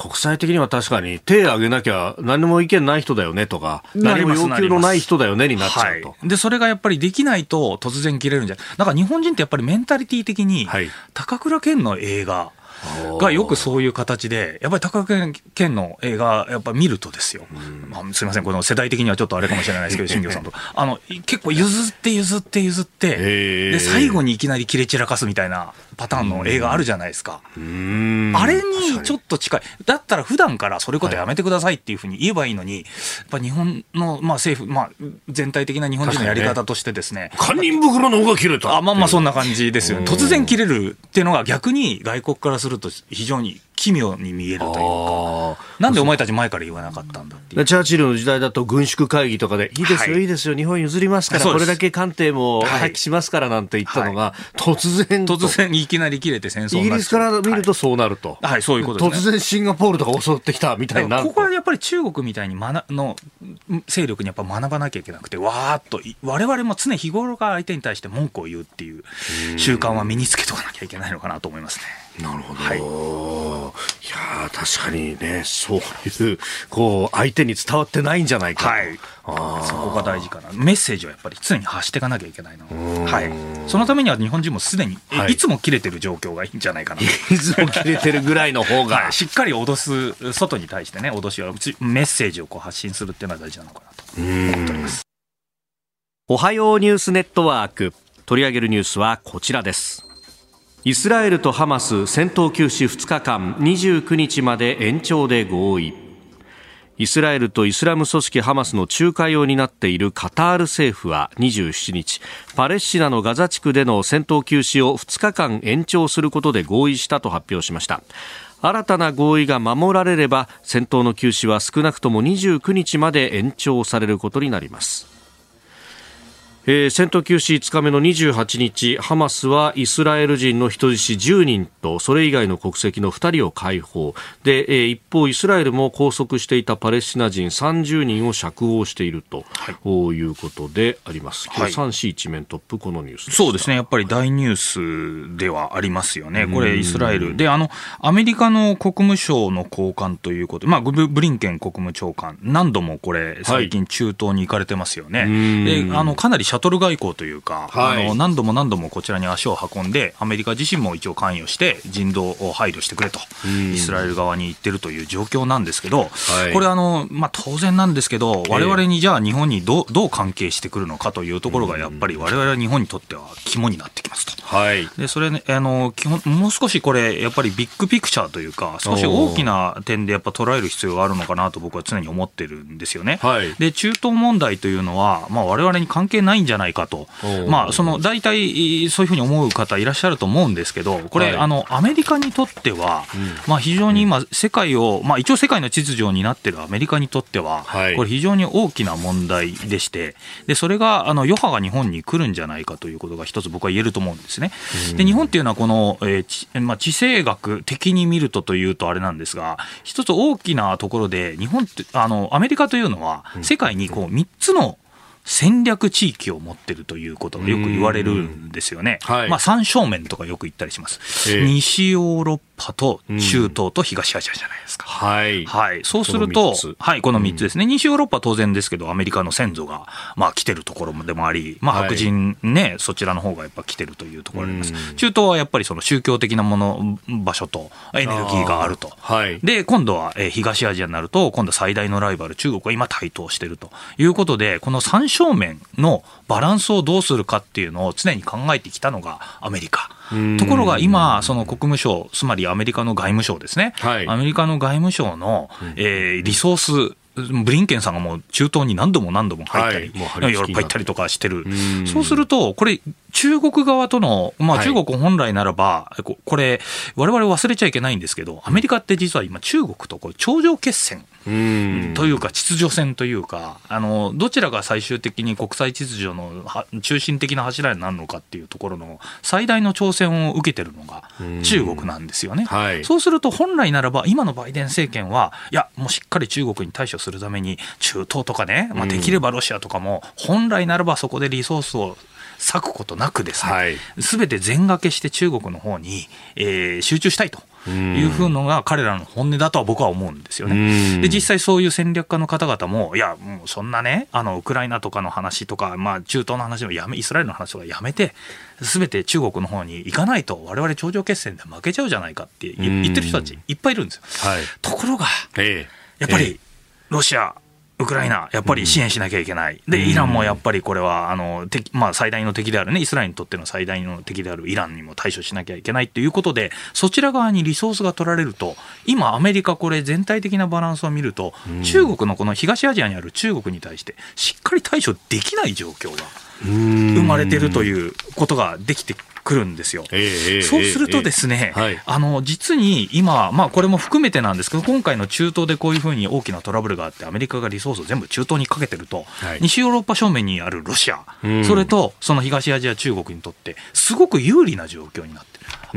B: 国際的には確かに手を挙げなきゃ何も意見ない人だよねとか、何も要求のない人だよねになっちゃうと、は
E: い、で、それがやっぱりできないと突然切れるんじゃだから日本人ってやっぱりメンタリティー的に、高倉健の映画、がよくそういう形で、やっぱり高倉健の映画、やっぱ見るとですよ、まあ、すみません、この世代的にはちょっとあれかもしれないですけど、新庄さんと、あの結構譲って譲って譲って、で最後にいきなり切れ散らかすみたいなパターンの映画あるじゃないですか。あれにちょっと近い。だったら普段からそれことやめてくださいっていうふうに言えばいいのに、やっぱ日本の、まあ、政府、まあ、全体的な日本人のやり方としてですね。
B: 堪忍袋の方が切れた。
E: あまあまあそんな感じですよね。突然切れるっていうのが逆に外国からすると非常に奇妙に見えるというか、なんでお前たち前から言わなかったんだって
B: チャーチルの時代だと軍縮会議とかで、いいですよ、はい、いいですよ、日本譲りますから、これだけ艦艇も廃棄しますからなんて言ったのが、突然、
E: 突然いきなり切れて戦争
B: イギリスから見るとそうなると、
E: はい、そういうこと
B: です、ね、突然シンガポールとか襲ってきたみたいな。
E: ここはやっぱり中国みたいに学の勢力にやっぱ学ばなきゃいけなくて、わーっと、われわれも常日頃から相手に対して文句を言うっていう習慣は身につけとかなきゃいけないのかなと思いますね。
B: なるほど。はい、いや確かにね、そういう、こう、相手に伝わってないんじゃないか
E: はい。そこが大事かな。メッセージはやっぱり常に発していかなきゃいけないの。はい。そのためには日本人もすでに、はい、いつも切れてる状況がいいんじゃないかな。
B: いつも切れてるぐらいの方が、はい、
E: しっかり脅す、外に対してね、脅しは、メッセージをこう発信するっていうのは大事なのかなと思っております。
B: おはようニュースネットワーク。取り上げるニュースはこちらです。イスラエルとハマス戦闘休止2日間29日まで延長で合意。イスラエルとイスラム組織ハマスの仲介を担っているカタール政府は27日パレスチナのガザ地区での戦闘休止を2日間延長することで合意したと発表しました。新たな合意が守られれば戦闘の休止は少なくとも29日まで延長されることになります。えー、戦闘休止5日目の28日ハマスはイスラエル人の人質10人とそれ以外の国籍の2人を解放。で、えー、一方イスラエルも拘束していたパレスチナ人30人を釈放していると、はい、いうことであります、はい、3市一面トップこのニュース
E: そうですね。やっぱり大ニュースではありますよね。これイスラエル。であのアメリカの国務省の高官ということ。まあ、ブリンケン国務長官。何度もこれ最近中東に行かれてますよね、はい、であのかなりシャトル外交というか、はい、あの何度も何度もこちらに足を運んで、アメリカ自身も一応関与して、人道を配慮してくれと、イスラエル側に言ってるという状況なんですけど、はい、これあの、まあ、当然なんですけど、われわれにじゃあ日本にどうどう関係してくるのかというところが、やっぱりわれわれは日本にとっては肝になってきますと。はい、でそれ、ね、あの基本もう少しこれ、やっぱりビッグピクチャーというか、少し大きな点でやっぱ捉える必要があるのかなと僕は常に思ってるんですよね。はい、で中東問題というのは、まあ、われわれに関係ないんじゃないかと。まあ、その大体そういうふうに思う方いらっしゃると思うんですけど、これ、はい、あのアメリカにとっては、うん、まあ、非常に今、世界を、まあ、一応世界の秩序になっているアメリカにとっては、はい、これ、非常に大きな問題でして、でそれがあの余波が日本に来るんじゃないかということが一つ僕は言えると思うんですね。で日本っていうのはこの、えーまあ、地政学的に見るとというとあれなんですが、一つ大きなところで、日本ってあのアメリカというのは、世界にこう3つの戦略地域を持ってるということがよく言われるんですよね。はい、まあ三正面とかよく言ったりします。えー、西ヨーロッパと中東と東アジアじゃないですか。うん、はい。はい。そうすると、はい、この3つですね。西ヨーロッパは当然ですけど、アメリカの先祖が、まあ来てるところでもあり、まあ白人ね、はい、そちらの方がやっぱ来てるというところあります。中東はやっぱりその宗教的なもの、場所とエネルギーがあると。はい。で、今度は東アジアになると、今度は最大のライバル、中国が今台頭してるということで、この3正面のバランスをどうするかっていうのを常に考えてきたのがアメリカ。ところが今、その国務省、つまりアメリカの外務省ですね、はい、アメリカの外務省の、えー、リソース、ブリンケンさんがもう中東に何度も何度も入ったり、はい、ヨーロッパ行ったりとかしてる、そうすると、これ、中国側との、まあ、中国本来ならば、はい、これ、われわれ忘れちゃいけないんですけど、アメリカって実は今、中国とこう頂上決戦というか、秩序戦というか、あのどちらが最終的に国際秩序の中心的な柱になるのかっていうところの最大の挑戦を受けてるのが中国なんですよね。はい、そうすると、本来ならば、今のバイデン政権は、いや、もうしっかり中国に対処するために、中東とかね、まあ、できればロシアとかも、本来ならばそこでリソースを割くことなくですね、す、べ、て全掛けして中国の方に、えー、集中したいと。いうふうのが彼らの本音だとは僕は思うんですよね。で、実際そういう戦略家の方々も、いや、もうそんなね、あの、ウクライナとかの話とか、まあ、中東の話もやめ、イスラエルの話とかやめて、すべて中国の方に行かないと、われわれ頂上決戦で負けちゃうじゃないかって言ってる人たちいっぱいいるんですよ。はい、ところが、やっぱり、ロシア、ウクライナ、やっぱり支援しなきゃいけない、でイランもやっぱりこれはあの敵、まあ、最大の敵であるね、イスラエルにとっての最大の敵であるイランにも対処しなきゃいけないということで、そちら側にリソースが取られると、今、アメリカ、これ、全体的なバランスを見ると、中国のこの東アジアにある中国に対して、しっかり対処できない状況が生まれてるということができてくるんですよ。そうするとですね、はい、あの実に今、まあ、これも含めてなんですけど、今回の中東でこういうふうに大きなトラブルがあって、アメリカがリソースを全部中東にかけてると、はい、西ヨーロッパ正面にあるロシア、それとその東アジア、中国にとって、すごく有利な状況になってる。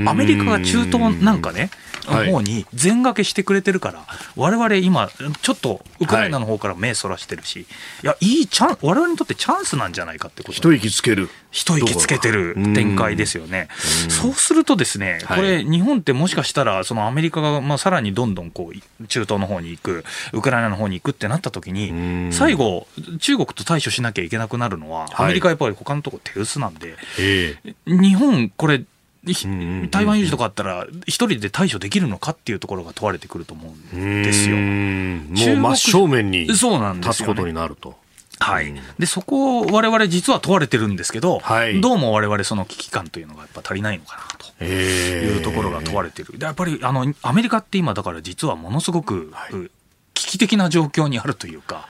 E: アメリカが中東なんかね、方に全掛けしてくれてるから、われわれ今、ちょっとウクライナの方から目そらしてるし、いや、いいチャン、われわれにとってチャンスなんじゃないかってこと。
B: 一息つける。
E: 一息つけてる展開ですよね。そうするとですね、これ、日本ってもしかしたら、そのアメリカがまあさらにどんどんこう中東の方に行く、ウクライナの方に行くってなった時に、最後、中国と対処しなきゃいけなくなるのは、アメリカやっぱり他のとこ手薄なんで、日本、これ、台湾有事とかあったら、一人で対処できるのかっていうところが問われてくると思うんですよ。
B: もう真正面に立つことになると。
E: はい、でそこを我々実は問われてるんですけど、はい、どうも我々その危機感というのがやっぱ足りないのかなというところが問われてる、でやっぱりあのアメリカって今、だから実はものすごく危機的な状況にあるというか、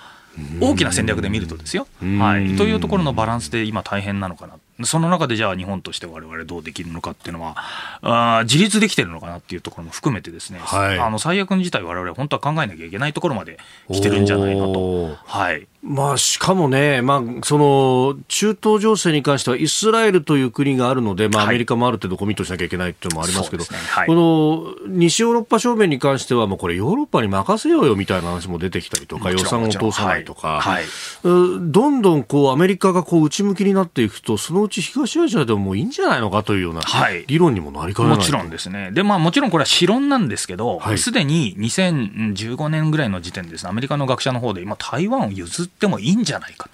E: 大きな戦略で見るとですよ、はい、というところのバランスで今、大変なのかなその中でじゃあ日本として我々どうできるのかっていうのは、あ自立できてるのかなっていうところも含めてですね、はい、あの最悪の事態我々本当は考えなきゃいけないところまで来てるんじゃないかと。はい。
B: まあ、しかもね、まあ、その中東情勢に関してはイスラエルという国があるので、まあ、アメリカもある程度コミットしなきゃいけないっていうのもありますけど、ね。はい、この西ヨーロッパ正面に関しては、もうこれ、ヨーロッパに任せようよみたいな話も出てきたりとか、予算を通さないとか、はい、どんどんこうアメリカがこう内向きになっていくと、そのうち東アジアでももういいんじゃないのかというような理論にもなりかねない、
E: もちろんですね、でまあ、もちろんこれは私論なんですけど、す、で、に2015年ぐらいの時点ですね、アメリカの学者の方で、今、台湾を譲ってもいいんじゃないか。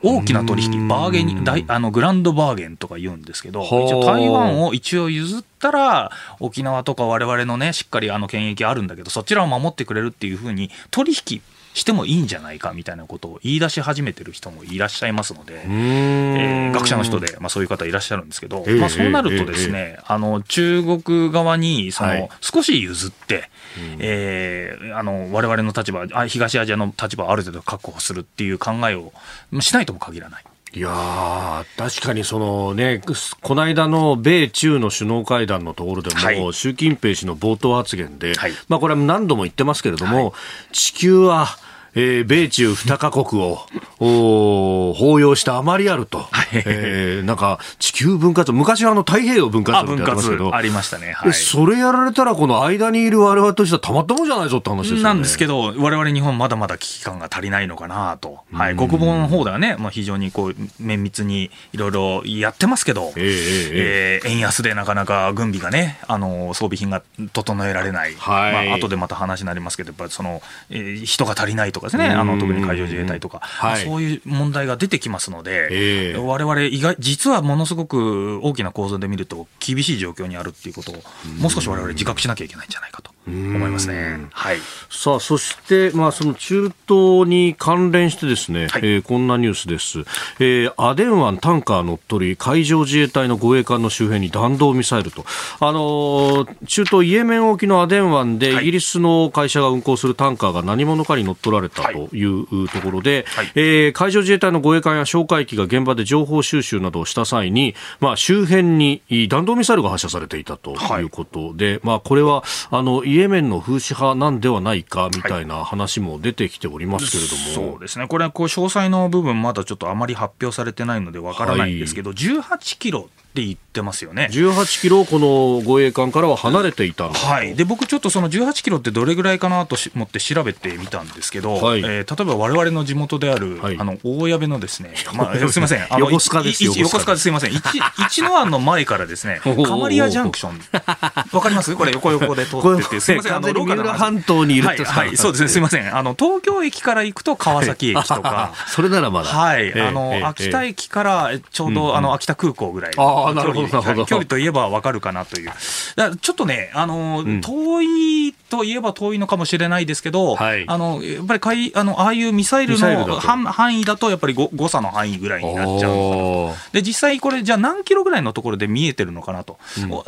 E: 大きな取引、バーゲン大あのグランドバーゲンとか言うんですけど、一応台湾を一応譲ったら、沖縄とかわれわれのね、しっかりあの権益あるんだけど、そちらを守ってくれるっていうふうに、取引してもいいんじゃないかみたいなことを言い出し始めてる人もいらっしゃいますので、えー、学者の人で、まあ、そういう方いらっしゃるんですけど、まあ、そうなるとですね、あの中国側にその、はい、少し譲って、えー、あの我々の立場東アジアの立場をある程度確保するっていう考えをしないとも限らない。
B: いや確かにそのね、この間の米中の首脳会談のところでも、はい、習近平氏の冒頭発言で、はい、まあこれは何度も言ってますけれども、はい、地球はえー、米中2カ国を包容したあまりあると、はい、えー、なんか地球分割、昔はあの太平洋分割ってやってますけど、
E: ありましたね、
B: はい、それやられたら、この間にいる我々としてはたまったもんじゃないぞって話ですよ、ね、
E: なんですけど、われわれ日本、まだまだ危機感が足りないのかなと、はい、国防の方ではね、まあ、非常にこう綿密にいろいろやってますけど、えー、えー、円安でなかなか軍備がね、あの装備品が整えられない、はい。まあ後でまた話になりますけど、やっぱりその、えー、人が足りないとかですね、あの特に海上自衛隊とか、はい、そういう問題が出てきますので、えー、我々意外、実はものすごく大きな構造で見ると、厳しい状況にあるっていうことを、もう少し我々自覚しなきゃいけないんじゃないかと。思いますね。はい。
B: さあ、そして、まあ、その中東に関連してですね、はい、えー、こんなニュースです。えー、アデン湾タンカー乗っ取り、海上自衛隊の護衛艦の周辺に弾道ミサイルと。あのー、中東イエメン沖のアデン湾で、イギリスの会社が運航するタンカーが何者かに乗っ取られたというところで、はい、えー、海上自衛隊の護衛艦や哨戒機が現場で情報収集などをした際に、まあ、周辺に弾道ミサイルが発射されていたということで、はい、まあ、これは、あの、イエメンの風刺派なんではないかみたいな話も出てきておりますけれども、
E: はい、そうですね、これはこう詳細の部分、まだちょっとあまり発表されてないのでわからないんですけど、はい、18キロっって言ってますよね。
B: 18キロ、この護衛艦からは離れていた。
E: はい、で僕、ちょっとその18キロってどれぐらいかなと思って調べてみたんですけど、はい、えー、例えばわれわれの地元である、はい、あの大矢部のですね、まあ、すみません、あの
B: 横須賀です
E: 横須賀。ですみません、一一の湾の前からですね、カリアジャンクション、わかります？これ、横横で通ってて、
B: すみません、あのローカル半島にいる
E: はい、はい、そうですね、すみません、あの東京駅から行くと川崎駅とか、
B: それならまだ、
E: はい、あの秋田駅からちょうど、あの秋田空港ぐらい
B: の距離
E: 距離といえばわかるかなという、ちょっとね、あの遠いといえば遠いのかもしれないですけど、あのやっぱりかいあのああいうミサイルの範囲だと、やっぱり誤差の範囲ぐらいになっちゃうのかで実際、これ、じゃあ何キロぐらいのところで見えてるのかなと。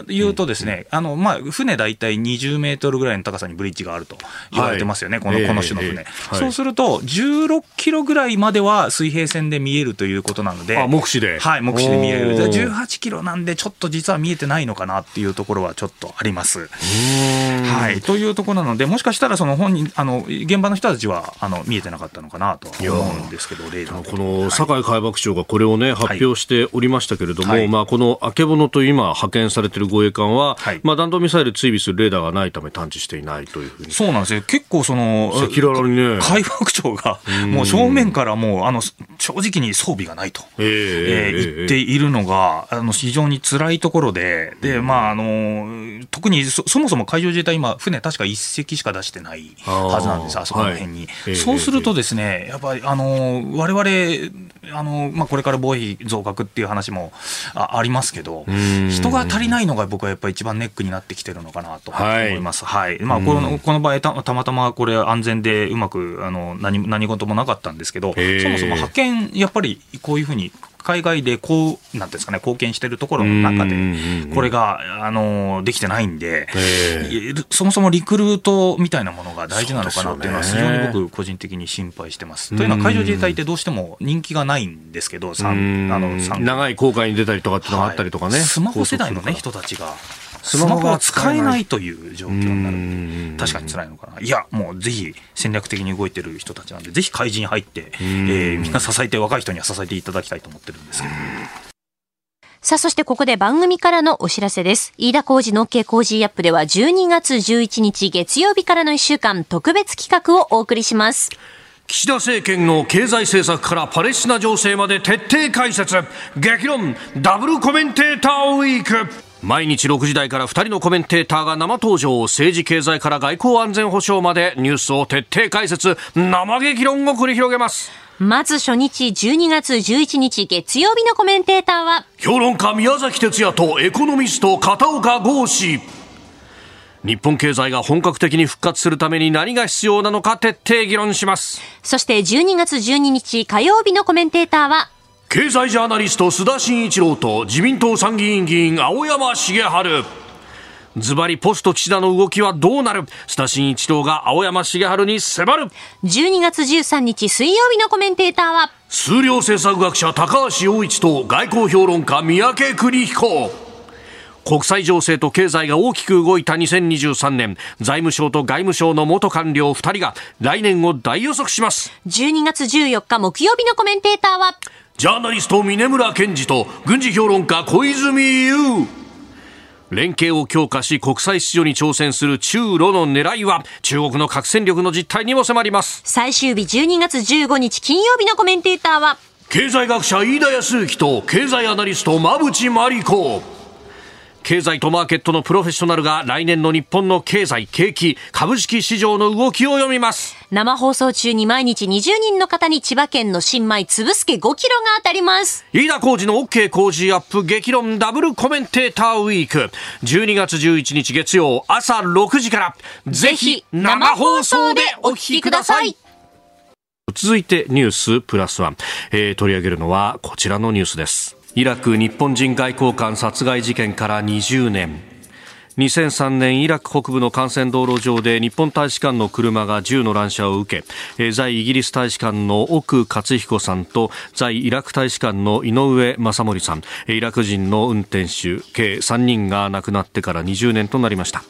E: いうと、ですね、あのまあ、船大体20メートルぐらいの高さにブリッジがあると言われてますよね、このこの種の船。そうすると、16キロぐらいまでは水平線で見えるということなので、
B: 目視で。
E: はい、目視で見える。18キロなんで、ちょっと実は見えてないのかなっていうところはちょっとあります。はい、というところなので、もしかしたらその本人、あの現場の人たちはあの見えてなかったのかなとは思うんですけど、レーダ
B: ー。この酒井海幕長がこれをね、発表しておりましたけれども、はい、まあ、このあけぼのと今、派遣されている護衛艦は、はい、まあ、弾道ミサイル追尾するレーダーがないため探知していないというふうに。
E: そうなんですよ。結構その、
B: 赤裸々にね。
E: 海幕長が、もう正面からもう、あの、正直に装備がないと、えー、えー、言っているのが、あの、非常に辛いところで、で、まあ、あの、特にそもそも海上自衛隊今、船確か1隻しか出してないはずなんです、あそこの辺に。はい、そうするとですね、やっぱり、あの、われわれ、あの、まあ、これから防衛費増額っていう話もあありますけど、人が足りないのが僕はやっぱり一番ネックになってきてるのかなと思います。はい。はい、まあ、この、この場合た、たまたまこれ安全でうまく、あの、何、何事もなかったんですけど、そもそも派遣、やっぱりこういうふうに海外でこう、なんですかね、貢献しているところの中で、これが、あの、できてないんで、そもそもリクルートみたいなものが大事なのかなっていうのは、非常に僕、個人的に心配してます。というのは、海上自衛隊ってどうしても人気がないんですけど、あ
B: の長い航海に出たりとかっていうのがあったりとかね。はい、
E: スマホ世代のね、人たちが。スマホが使えないという状況になるんで、確かに辛いのかな。いや、もうぜひ戦略的に動いてる人たちなんで、ぜひ開示に入って、えー、みんな支えて、若い人には支えていただきたいと思ってるんですけど。
C: さあ、そしてここで番組からのお知らせです。飯田工事の OK 工事アップでは12月11日月曜日からの1週間特別企画をお送りします。
B: 岸田政権の経済政策からパレスチナ情勢まで徹底解説激論ダブルコメンテーターウィーク毎日6時台から2人のコメンテーターが生登場。政治経済から外交安全保障までニュースを徹底解説。生激論を繰り広げます。
C: まず初日12月11日月曜日のコメンテーターは
B: 評論家宮崎哲也とエコノミスト片岡剛志日本経済が本格的に復活するために何が必要なのか徹底議論します。
C: そして12月12日火曜日のコメンテーターは
B: 経済ジャーナリスト須田慎一郎と自民党参議院議員青山茂春。ズバリポスト岸田の動きはどうなる？須田慎一郎が青山茂春に迫る。
C: 12月13日水曜日のコメンテーターは？
B: 数量政策学者高橋洋一と外交評論家三宅邦彦。国際情勢と経済が大きく動いた2023年。財務省と外務省の元官僚2人が来年を大予測します。
C: 12月14日木曜日のコメンテーターは？
B: ジャーナリスト峰村健二と軍事評論家小泉悠。連携を強化し国際秩序に挑戦する中ロの狙いは中国の核戦力の実態にも迫ります。
C: 最終日12月15日金曜日のコメンテーターは
B: 経済学者飯田康之と経済アナリスト馬淵真理子経済とマーケットのプロフェッショナルが来年の日本の経済、景気、株式市場の動きを読みます。
C: 生放送中に毎日20人の方に千葉県の新米つぶすけ5キロが当たります。
B: 飯田浩二の OK 工事アップ激論ダブルコメンテーターウィーク。12月11日月曜朝6時から、ぜひ生放送でお聞きください。続いてニュースプラスワン、えー、取り上げるのはこちらのニュースです。イラク日本人外交官殺害事件から20年。2003年イラク北部の幹線道路上で日本大使館の車が銃の乱射を受け在イギリス大使館の奥克彦さんと在イラク大使館の井上正森さんイラク人の運転手計3人が亡くなってから20年となりました。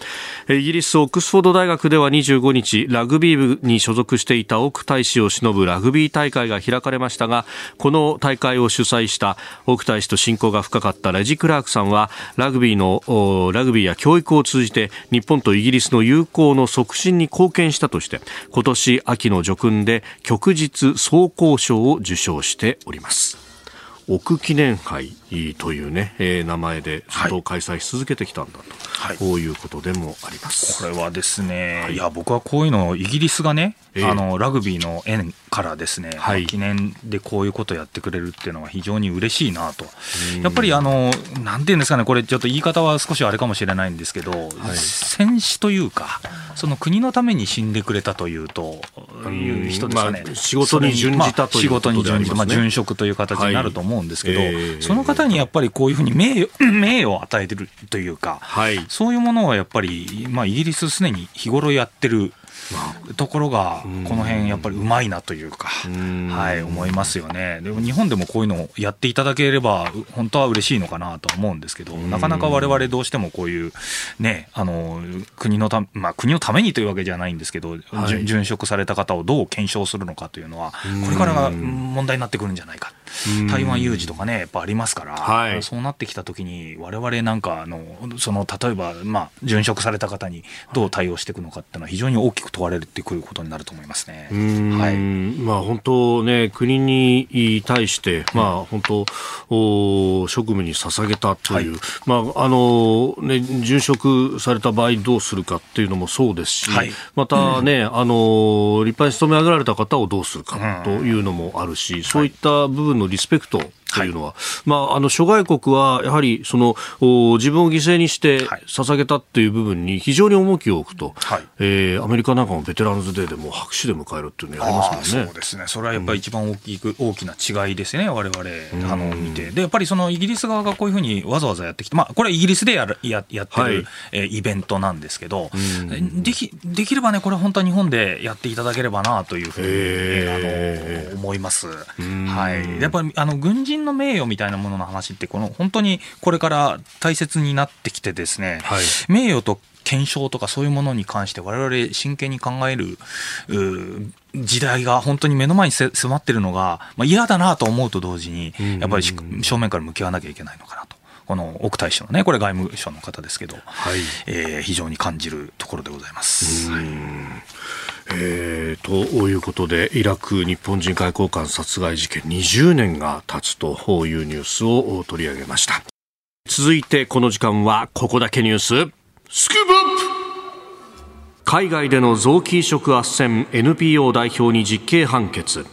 B: イギリスオックスフォード大学では25日ラグビー部に所属していた奥大使を偲ぶラグビー大会が開かれましたがこの大会を主催した奥大使と親交が深かったレジ・クラークさんはラグビーのラグビーや教教育を通じて日本とイギリスの友好の促進に貢献したとして今年秋の叙勲で旭日総交賞を受賞しております。奥記念杯というね、えー、名前でずっと開催し続けてきたんだと、はい、こういうことでもあります。
E: これはですね、はい、いや僕はこういうのイギリスがね、えー、あのラグビーの縁からですね、はい、記念でこういうことをやってくれるっていうのは非常に嬉しいなと、やっぱりあのなんていうんですかね、これちょっと言い方は少しあれかもしれないんですけど、はい、戦士というか、その国のために死んでくれたというという人ですかね、まあ、
B: 仕事に準じたというね、仕事に準じた、
E: まあ、殉職という形になると思うんですけど、はいえ。ー、その方にやっぱりこういうふうに名誉 名誉を与えてるというか、はい、そういうものはやっぱり、まあ、イギリスすでに日頃やってるところがこの辺やっぱりうまいなというか、はい、思いますよね。でも日本でもこういうのをやっていただければ本当は嬉しいのかなと思うんですけどなかなか我々どうしてもこういうねあの国のた、まあ、国のためにというわけじゃないんですけど、はい、殉職された方をどう検証するのかというのはこれからが問題になってくるんじゃないか。台湾有事とかねやっぱありますから、はい、そうなってきた時に我々なんかあのその例えば、まあ、殉職された方にどう対応していくのかっていうのは非常に大きく問われてくることになると思いますね。
B: はい、まあ本当ね国に対してまあ本当お職務に捧げたという、はい、まああのね殉職された場合どうするかっていうのもそうですし、はい、またね、うん、あの立派に勤め上げられた方をどうするかというのもあるし、うん、そういった部分のリスペクトというのは、はい、まあ、あの諸外国はやはりその自分を犠牲にして捧げたっていう部分に非常に重きを置くと、はい、えー、アメリカなんかもベテランズデーでも拍手で迎えるっていうのやりますもんね。
E: そうですね。それはやっぱり一番大きく、うん、大きな違いですね。我々あの見て、でやっぱりそのイギリス側がこういうふうにわざわざやってきて、まあこれはイギリスでやるややってる、はい、えー、イベントなんですけど、できできればねこれ本当は日本でやっていただければなというふうに、えー、あの思います。はい。やっぱりあの軍人の名誉みたいなものの話ってこの本当にこれから大切になってきてですね、はい、名誉と検証とかそういうものに関して我々真剣に考える時代が本当に目の前に迫ってるのが、まあ、嫌だなと思うと同時にやっぱり正面から向き合わなきゃいけないのかなと。この奥大使のね、これ外務省の方ですけど、はい、えー、非常に感じるところでございます。
B: えー、ということで、イラク日本人外交官殺害事件20年が経つというニュースを取り上げました。続いてこの時間はここだけニュース、スクープ海外での臓器移植斡旋 NPO 代表に実刑判決。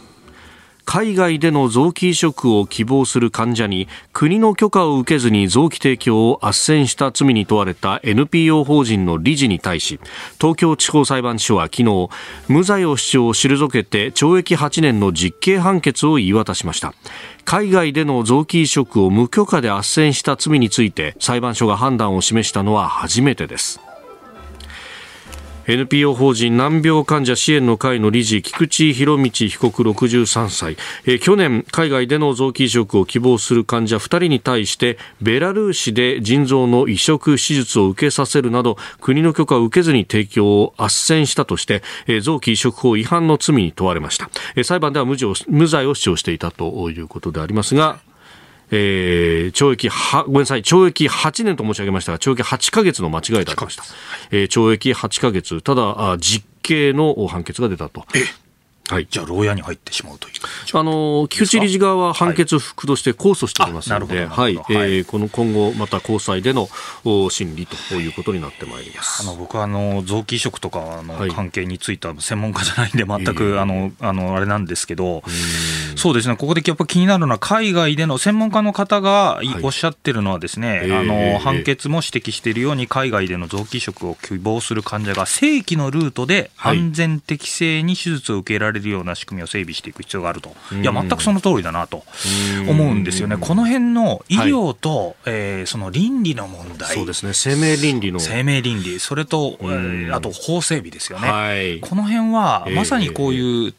B: 海外での臓器移植を希望する患者に国の許可を受けずに臓器提供を斡旋した罪に問われた NPO 法人の理事に対し東京地方裁判所は昨日無罪を主張を退けて懲役8年の実刑判決を言い渡しました。海外での臓器移植を無許可で斡旋した罪について裁判所が判断を示したのは初めてです。NPO 法人難病患者支援の会の理事菊池博道被告63歳、えー、去年海外での臓器移植を希望する患者2人に対してベラルーシで腎臓の移植手術を受けさせるなど国の許可を受けずに提供を斡旋したとして、えー、臓器移植法違反の罪に問われました、えー、裁判では無罪を主張していたということでありますがえー、懲役は、ごめんなさい、懲役8年と申し上げましたが、懲役8ヶ月の間違いでありました。えー、懲役8ヶ月、ただ、実刑の判決が出たと。
E: はい、じゃあ、牢屋に入ってしまうという。
B: あの菊池理事側は判決不服として控訴しておりますので、はい、えー、この今後、また高裁での審理ということになってまいります。
E: あの僕はあの臓器移植とかの関係については専門家じゃないんで、全く、あのあのあれなんですけど、そうですね、ここでやっぱ気になるのは、海外での専門家の方がおっしゃってるのは、ですね、あの判決も指摘しているように、海外での臓器移植を希望する患者が正規のルートで安全適正に手術を受けられれるような仕組みを整備していく必要があると、いや、全くその通りだなと思うんですよね、この辺の医療と、はい、えー、その倫理の問題、
B: そうですね、生命倫理の。
E: 生命倫理、それと、あと法整備ですよね、はい、この辺はまさにこういう、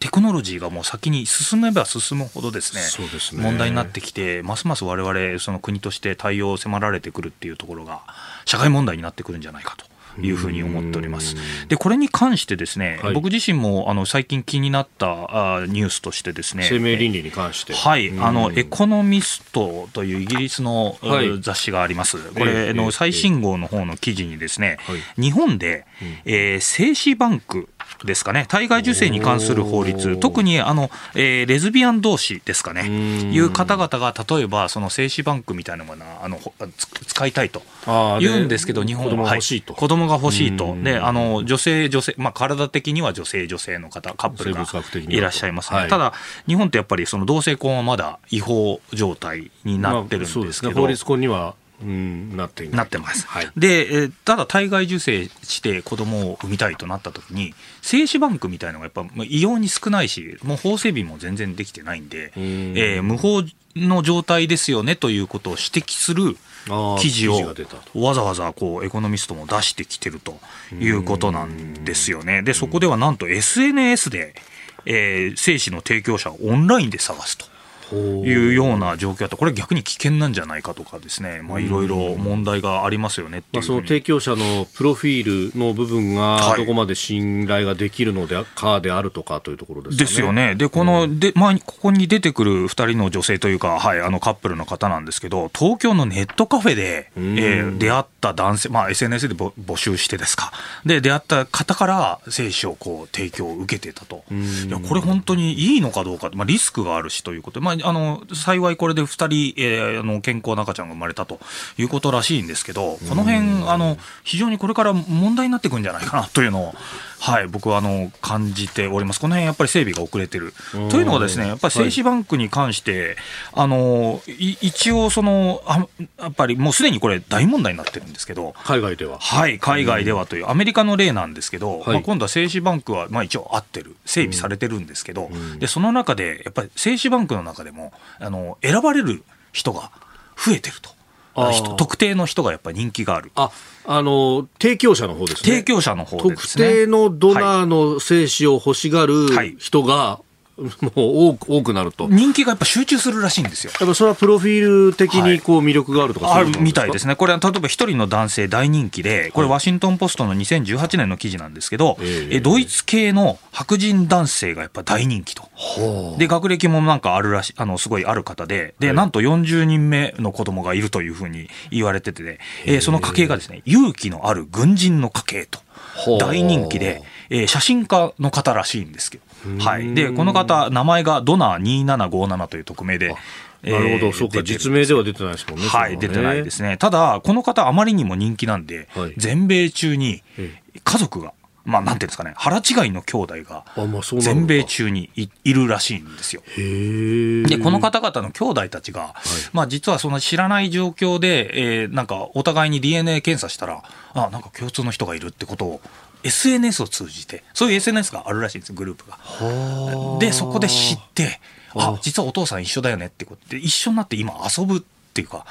E: テクノロジーがもう先に進めば進むほどですね、すね。問題になってきて、ますますわれわれ、その国として対応を迫られてくるっていうところが、社会問題になってくるんじゃないかと。いうふうに思っております。で、これに関してですね、はい、僕自身もあの最近気になったあニュースとしてですね、
B: 生命倫理に関して。
E: はい、あのエコノミストというイギリスの、はい、雑誌があります。これの最新号の方の記事にですね、日本で、えー、精子バンクですかね、体外受精に関する法律、特にあの、えー、レズビアン同士ですかね、いう方々が例えば、その精子バンクみたいなものあの使いたいと言うんですけど、日本は。子供が欲しいと。子供が欲しいと。で、あの、女性、女性、まあ、体的には女性、女性の方、カップルがいらっしゃいますね。はい、ただ、日本ってやっぱりその同性婚はまだ違法状態になってるんですけど、まあ、そうですね、
B: 法律婚にはうん、なって
E: なってます、はい、でただ体外受精して子供を産みたいとなった時に精子バンクみたいなのがやっぱ異様に少ないしもう法整備も全然できてないんで、えー、無法の状態ですよねということを指摘する記事をわざわざこうエコノミストも出してきてるということなんですよね。でそこではなんと SNS で、えー、精子の提供者をオンラインで探すと。いうような状況だと、これ逆に危険なんじゃないかとかですね、まあ、いろいろ問題がありますよねまあ、
B: その提供者のプロフィールの部分が、どこまで信頼ができるのでかであるとかというところです、ね、
E: ですよね。で、この、うん、で、まあ、ここに出てくる2人の女性というか、はい、あのカップルの方なんですけど、東京のネットカフェで、えー、出会った男性、まあ、SNS で募集してですか、で、出会った方から精子をこう提供を受けてたと。いや、これ本当にいいのかどうか、まあ、リスクがあるしということで、まあ、あの幸いこれで2人、えー、あの健康な赤ちゃんが生まれたということらしいんですけど、この辺あの非常にこれから問題になってくるんじゃないかなというのを、はい、僕はあの感じております、この辺やっぱり整備が遅れてる。というのは、ですねやっぱり精子バンクに関して、はい、あの一応そのあ、やっぱりもうすでにこれ、大問題になってるんですけど、
B: 海外では。
E: はい、海外ではという、アメリカの例なんですけど、はい、まあ、今度は精子バンクはまあ一応合ってる、整備されてるんですけど、でその中で、やっぱり精子バンクの中でも、あの選ばれる人が増えてると。特定の人がやっぱり人気がある。
B: ああの提供者の方ですね。
E: 提供者の方ですね。
B: 特定のドナーの精子を欲しがる人が、もう多く多くなると。
E: 人気がやっぱ集中するらしいんですよ。
B: やっぱそれはプロフィール的にこう魅力があるとか、
E: はい、あるみたいですね、これは例えば一人の男性大人気で、これ、ワシントン・ポストの2018年の記事なんですけど、えドイツ系の白人男性がやっぱ大人気と、で学歴もなんかあるらしい、あのすごいある方で、でなんと40人目の子供がいるというふうに言われてて、え。ー、その家系がですね勇気のある軍人の家系と、大人気で、えー、写真家の方らしいんですけど。はい、でこの方、名前がドナー2757という匿名で。
B: なるほど、そうか、実名では出てないですもんね。
E: はい、出てないですね。ただ、この方、あまりにも人気なんで、はい、全米中に家族が、まあ、なんていうんですかね、腹違いの兄弟が全米中にいいるらしいんですよ。で、この方々の兄弟たちが、はい、まあ、実はその知らない状況で、えー、なんかお互いに DNA 検査したら、あ、なんか共通の人がいるってことを SNS を通じてそういう SNS があるらしいんですグループが。でそこで知ってあ実はお父さん一緒だよねってことで一緒になって今遊ぶっていうか。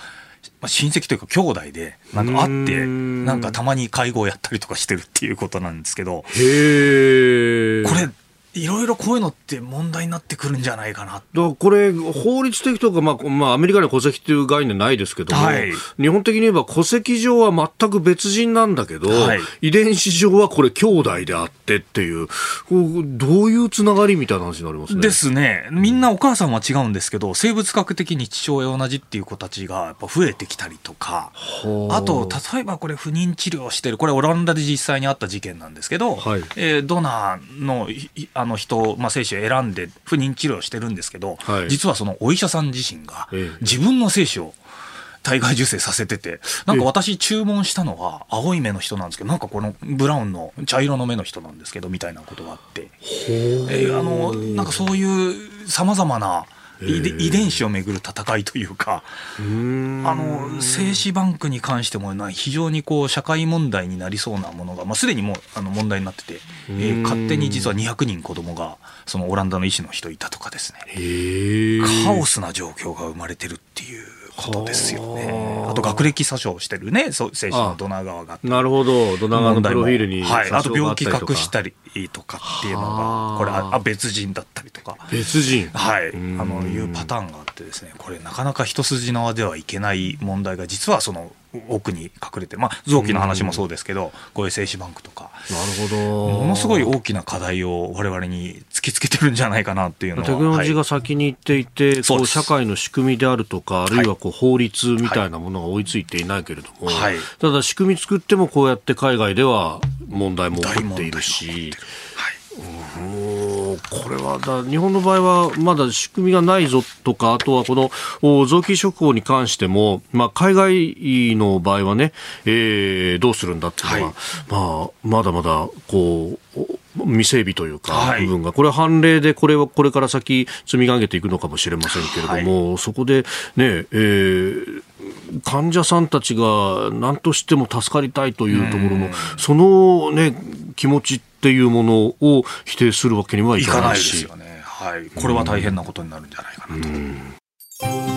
E: まあ、親戚というか兄弟でなんか会ってなんかたまに会合やったりとかしてるっていうことなんですけどこれいろいろこういうのって問題になってくるんじゃないかな
B: だこれ、法律的とか、まあまあ、アメリカには戸籍という概念ないですけども、はい、日本的に言えば戸籍上は全く別人なんだけど、はい、遺伝子上はこれ、兄弟であってっていう、どういうつながりみたいな話になりますね。
E: ですね、みんなお母さんは違うんですけど、生物学的に父親同じっていう子たちがやっぱ増えてきたりとか、あ。と、例えばこれ、不妊治療してる、これ、オランダで実際にあった事件なんですけど、はい、えー、ドナーのあの人、まあ、精子を選んで不妊治療してるんですけど、はい、実はそのお医者さん自身が自分の精子を体外受精させてて、なんか私注文したのは青い目の人なんですけど、なんかこのブラウンの茶色の目の人なんですけど、みたいなことがあって、えー、あの、なんかそういうさまざまな遺伝子をめぐる戦いというかあの精子バンクに関しても非常にこう社会問題になりそうなものが、まあ、すでにもうあの問題になってて、えー、勝手に実は200人子供がそのオランダの医師の人いたとかですね。カオスな状況が生まれてるっていう。ことですよね。あと学歴詐称してるね、精子のドナー側が。
B: なるほど、ドナー側のプロフィールに。
E: はい、あと病気隠したりとかっていうのが、これあ別人だったりとか。
B: 別人。
E: はい、あのいうパターンがあってですね、これなかなか一筋縄ではいけない問題が実はその奥に隠れて、まあ、臓器の話もそうですけど、こういう精子バンクとか、
B: なるほ
E: ど。ものすごい大きな課題を我々に突きつけてるんじゃないかなっていうのは。
B: テクノロジーが先に行っていて、はい、こう社会の仕組みであるとか、あるいはこう法律みたいなものが追いついていないけれども、はい、ただ仕組み作ってもこうやって海外では問題も起こっているし。これはだ日本の場合はまだ仕組みがないぞとかあとはこの臓器移植法に関しても、まあ、海外の場合はね、えー、どうするんだっていうのは、はい、まあ、まだまだこう未整備というか、部分が、これは判例で、これはこれから先、積み上げていくのかもしれませんけれども、はい、そこでね、えー、患者さんたちが何としても助かりたいというところの、そのね、気持ちっていうものを否定するわけにはいかないし。いかないですよね。
E: はい。これは大変なことになるんじゃないかなと。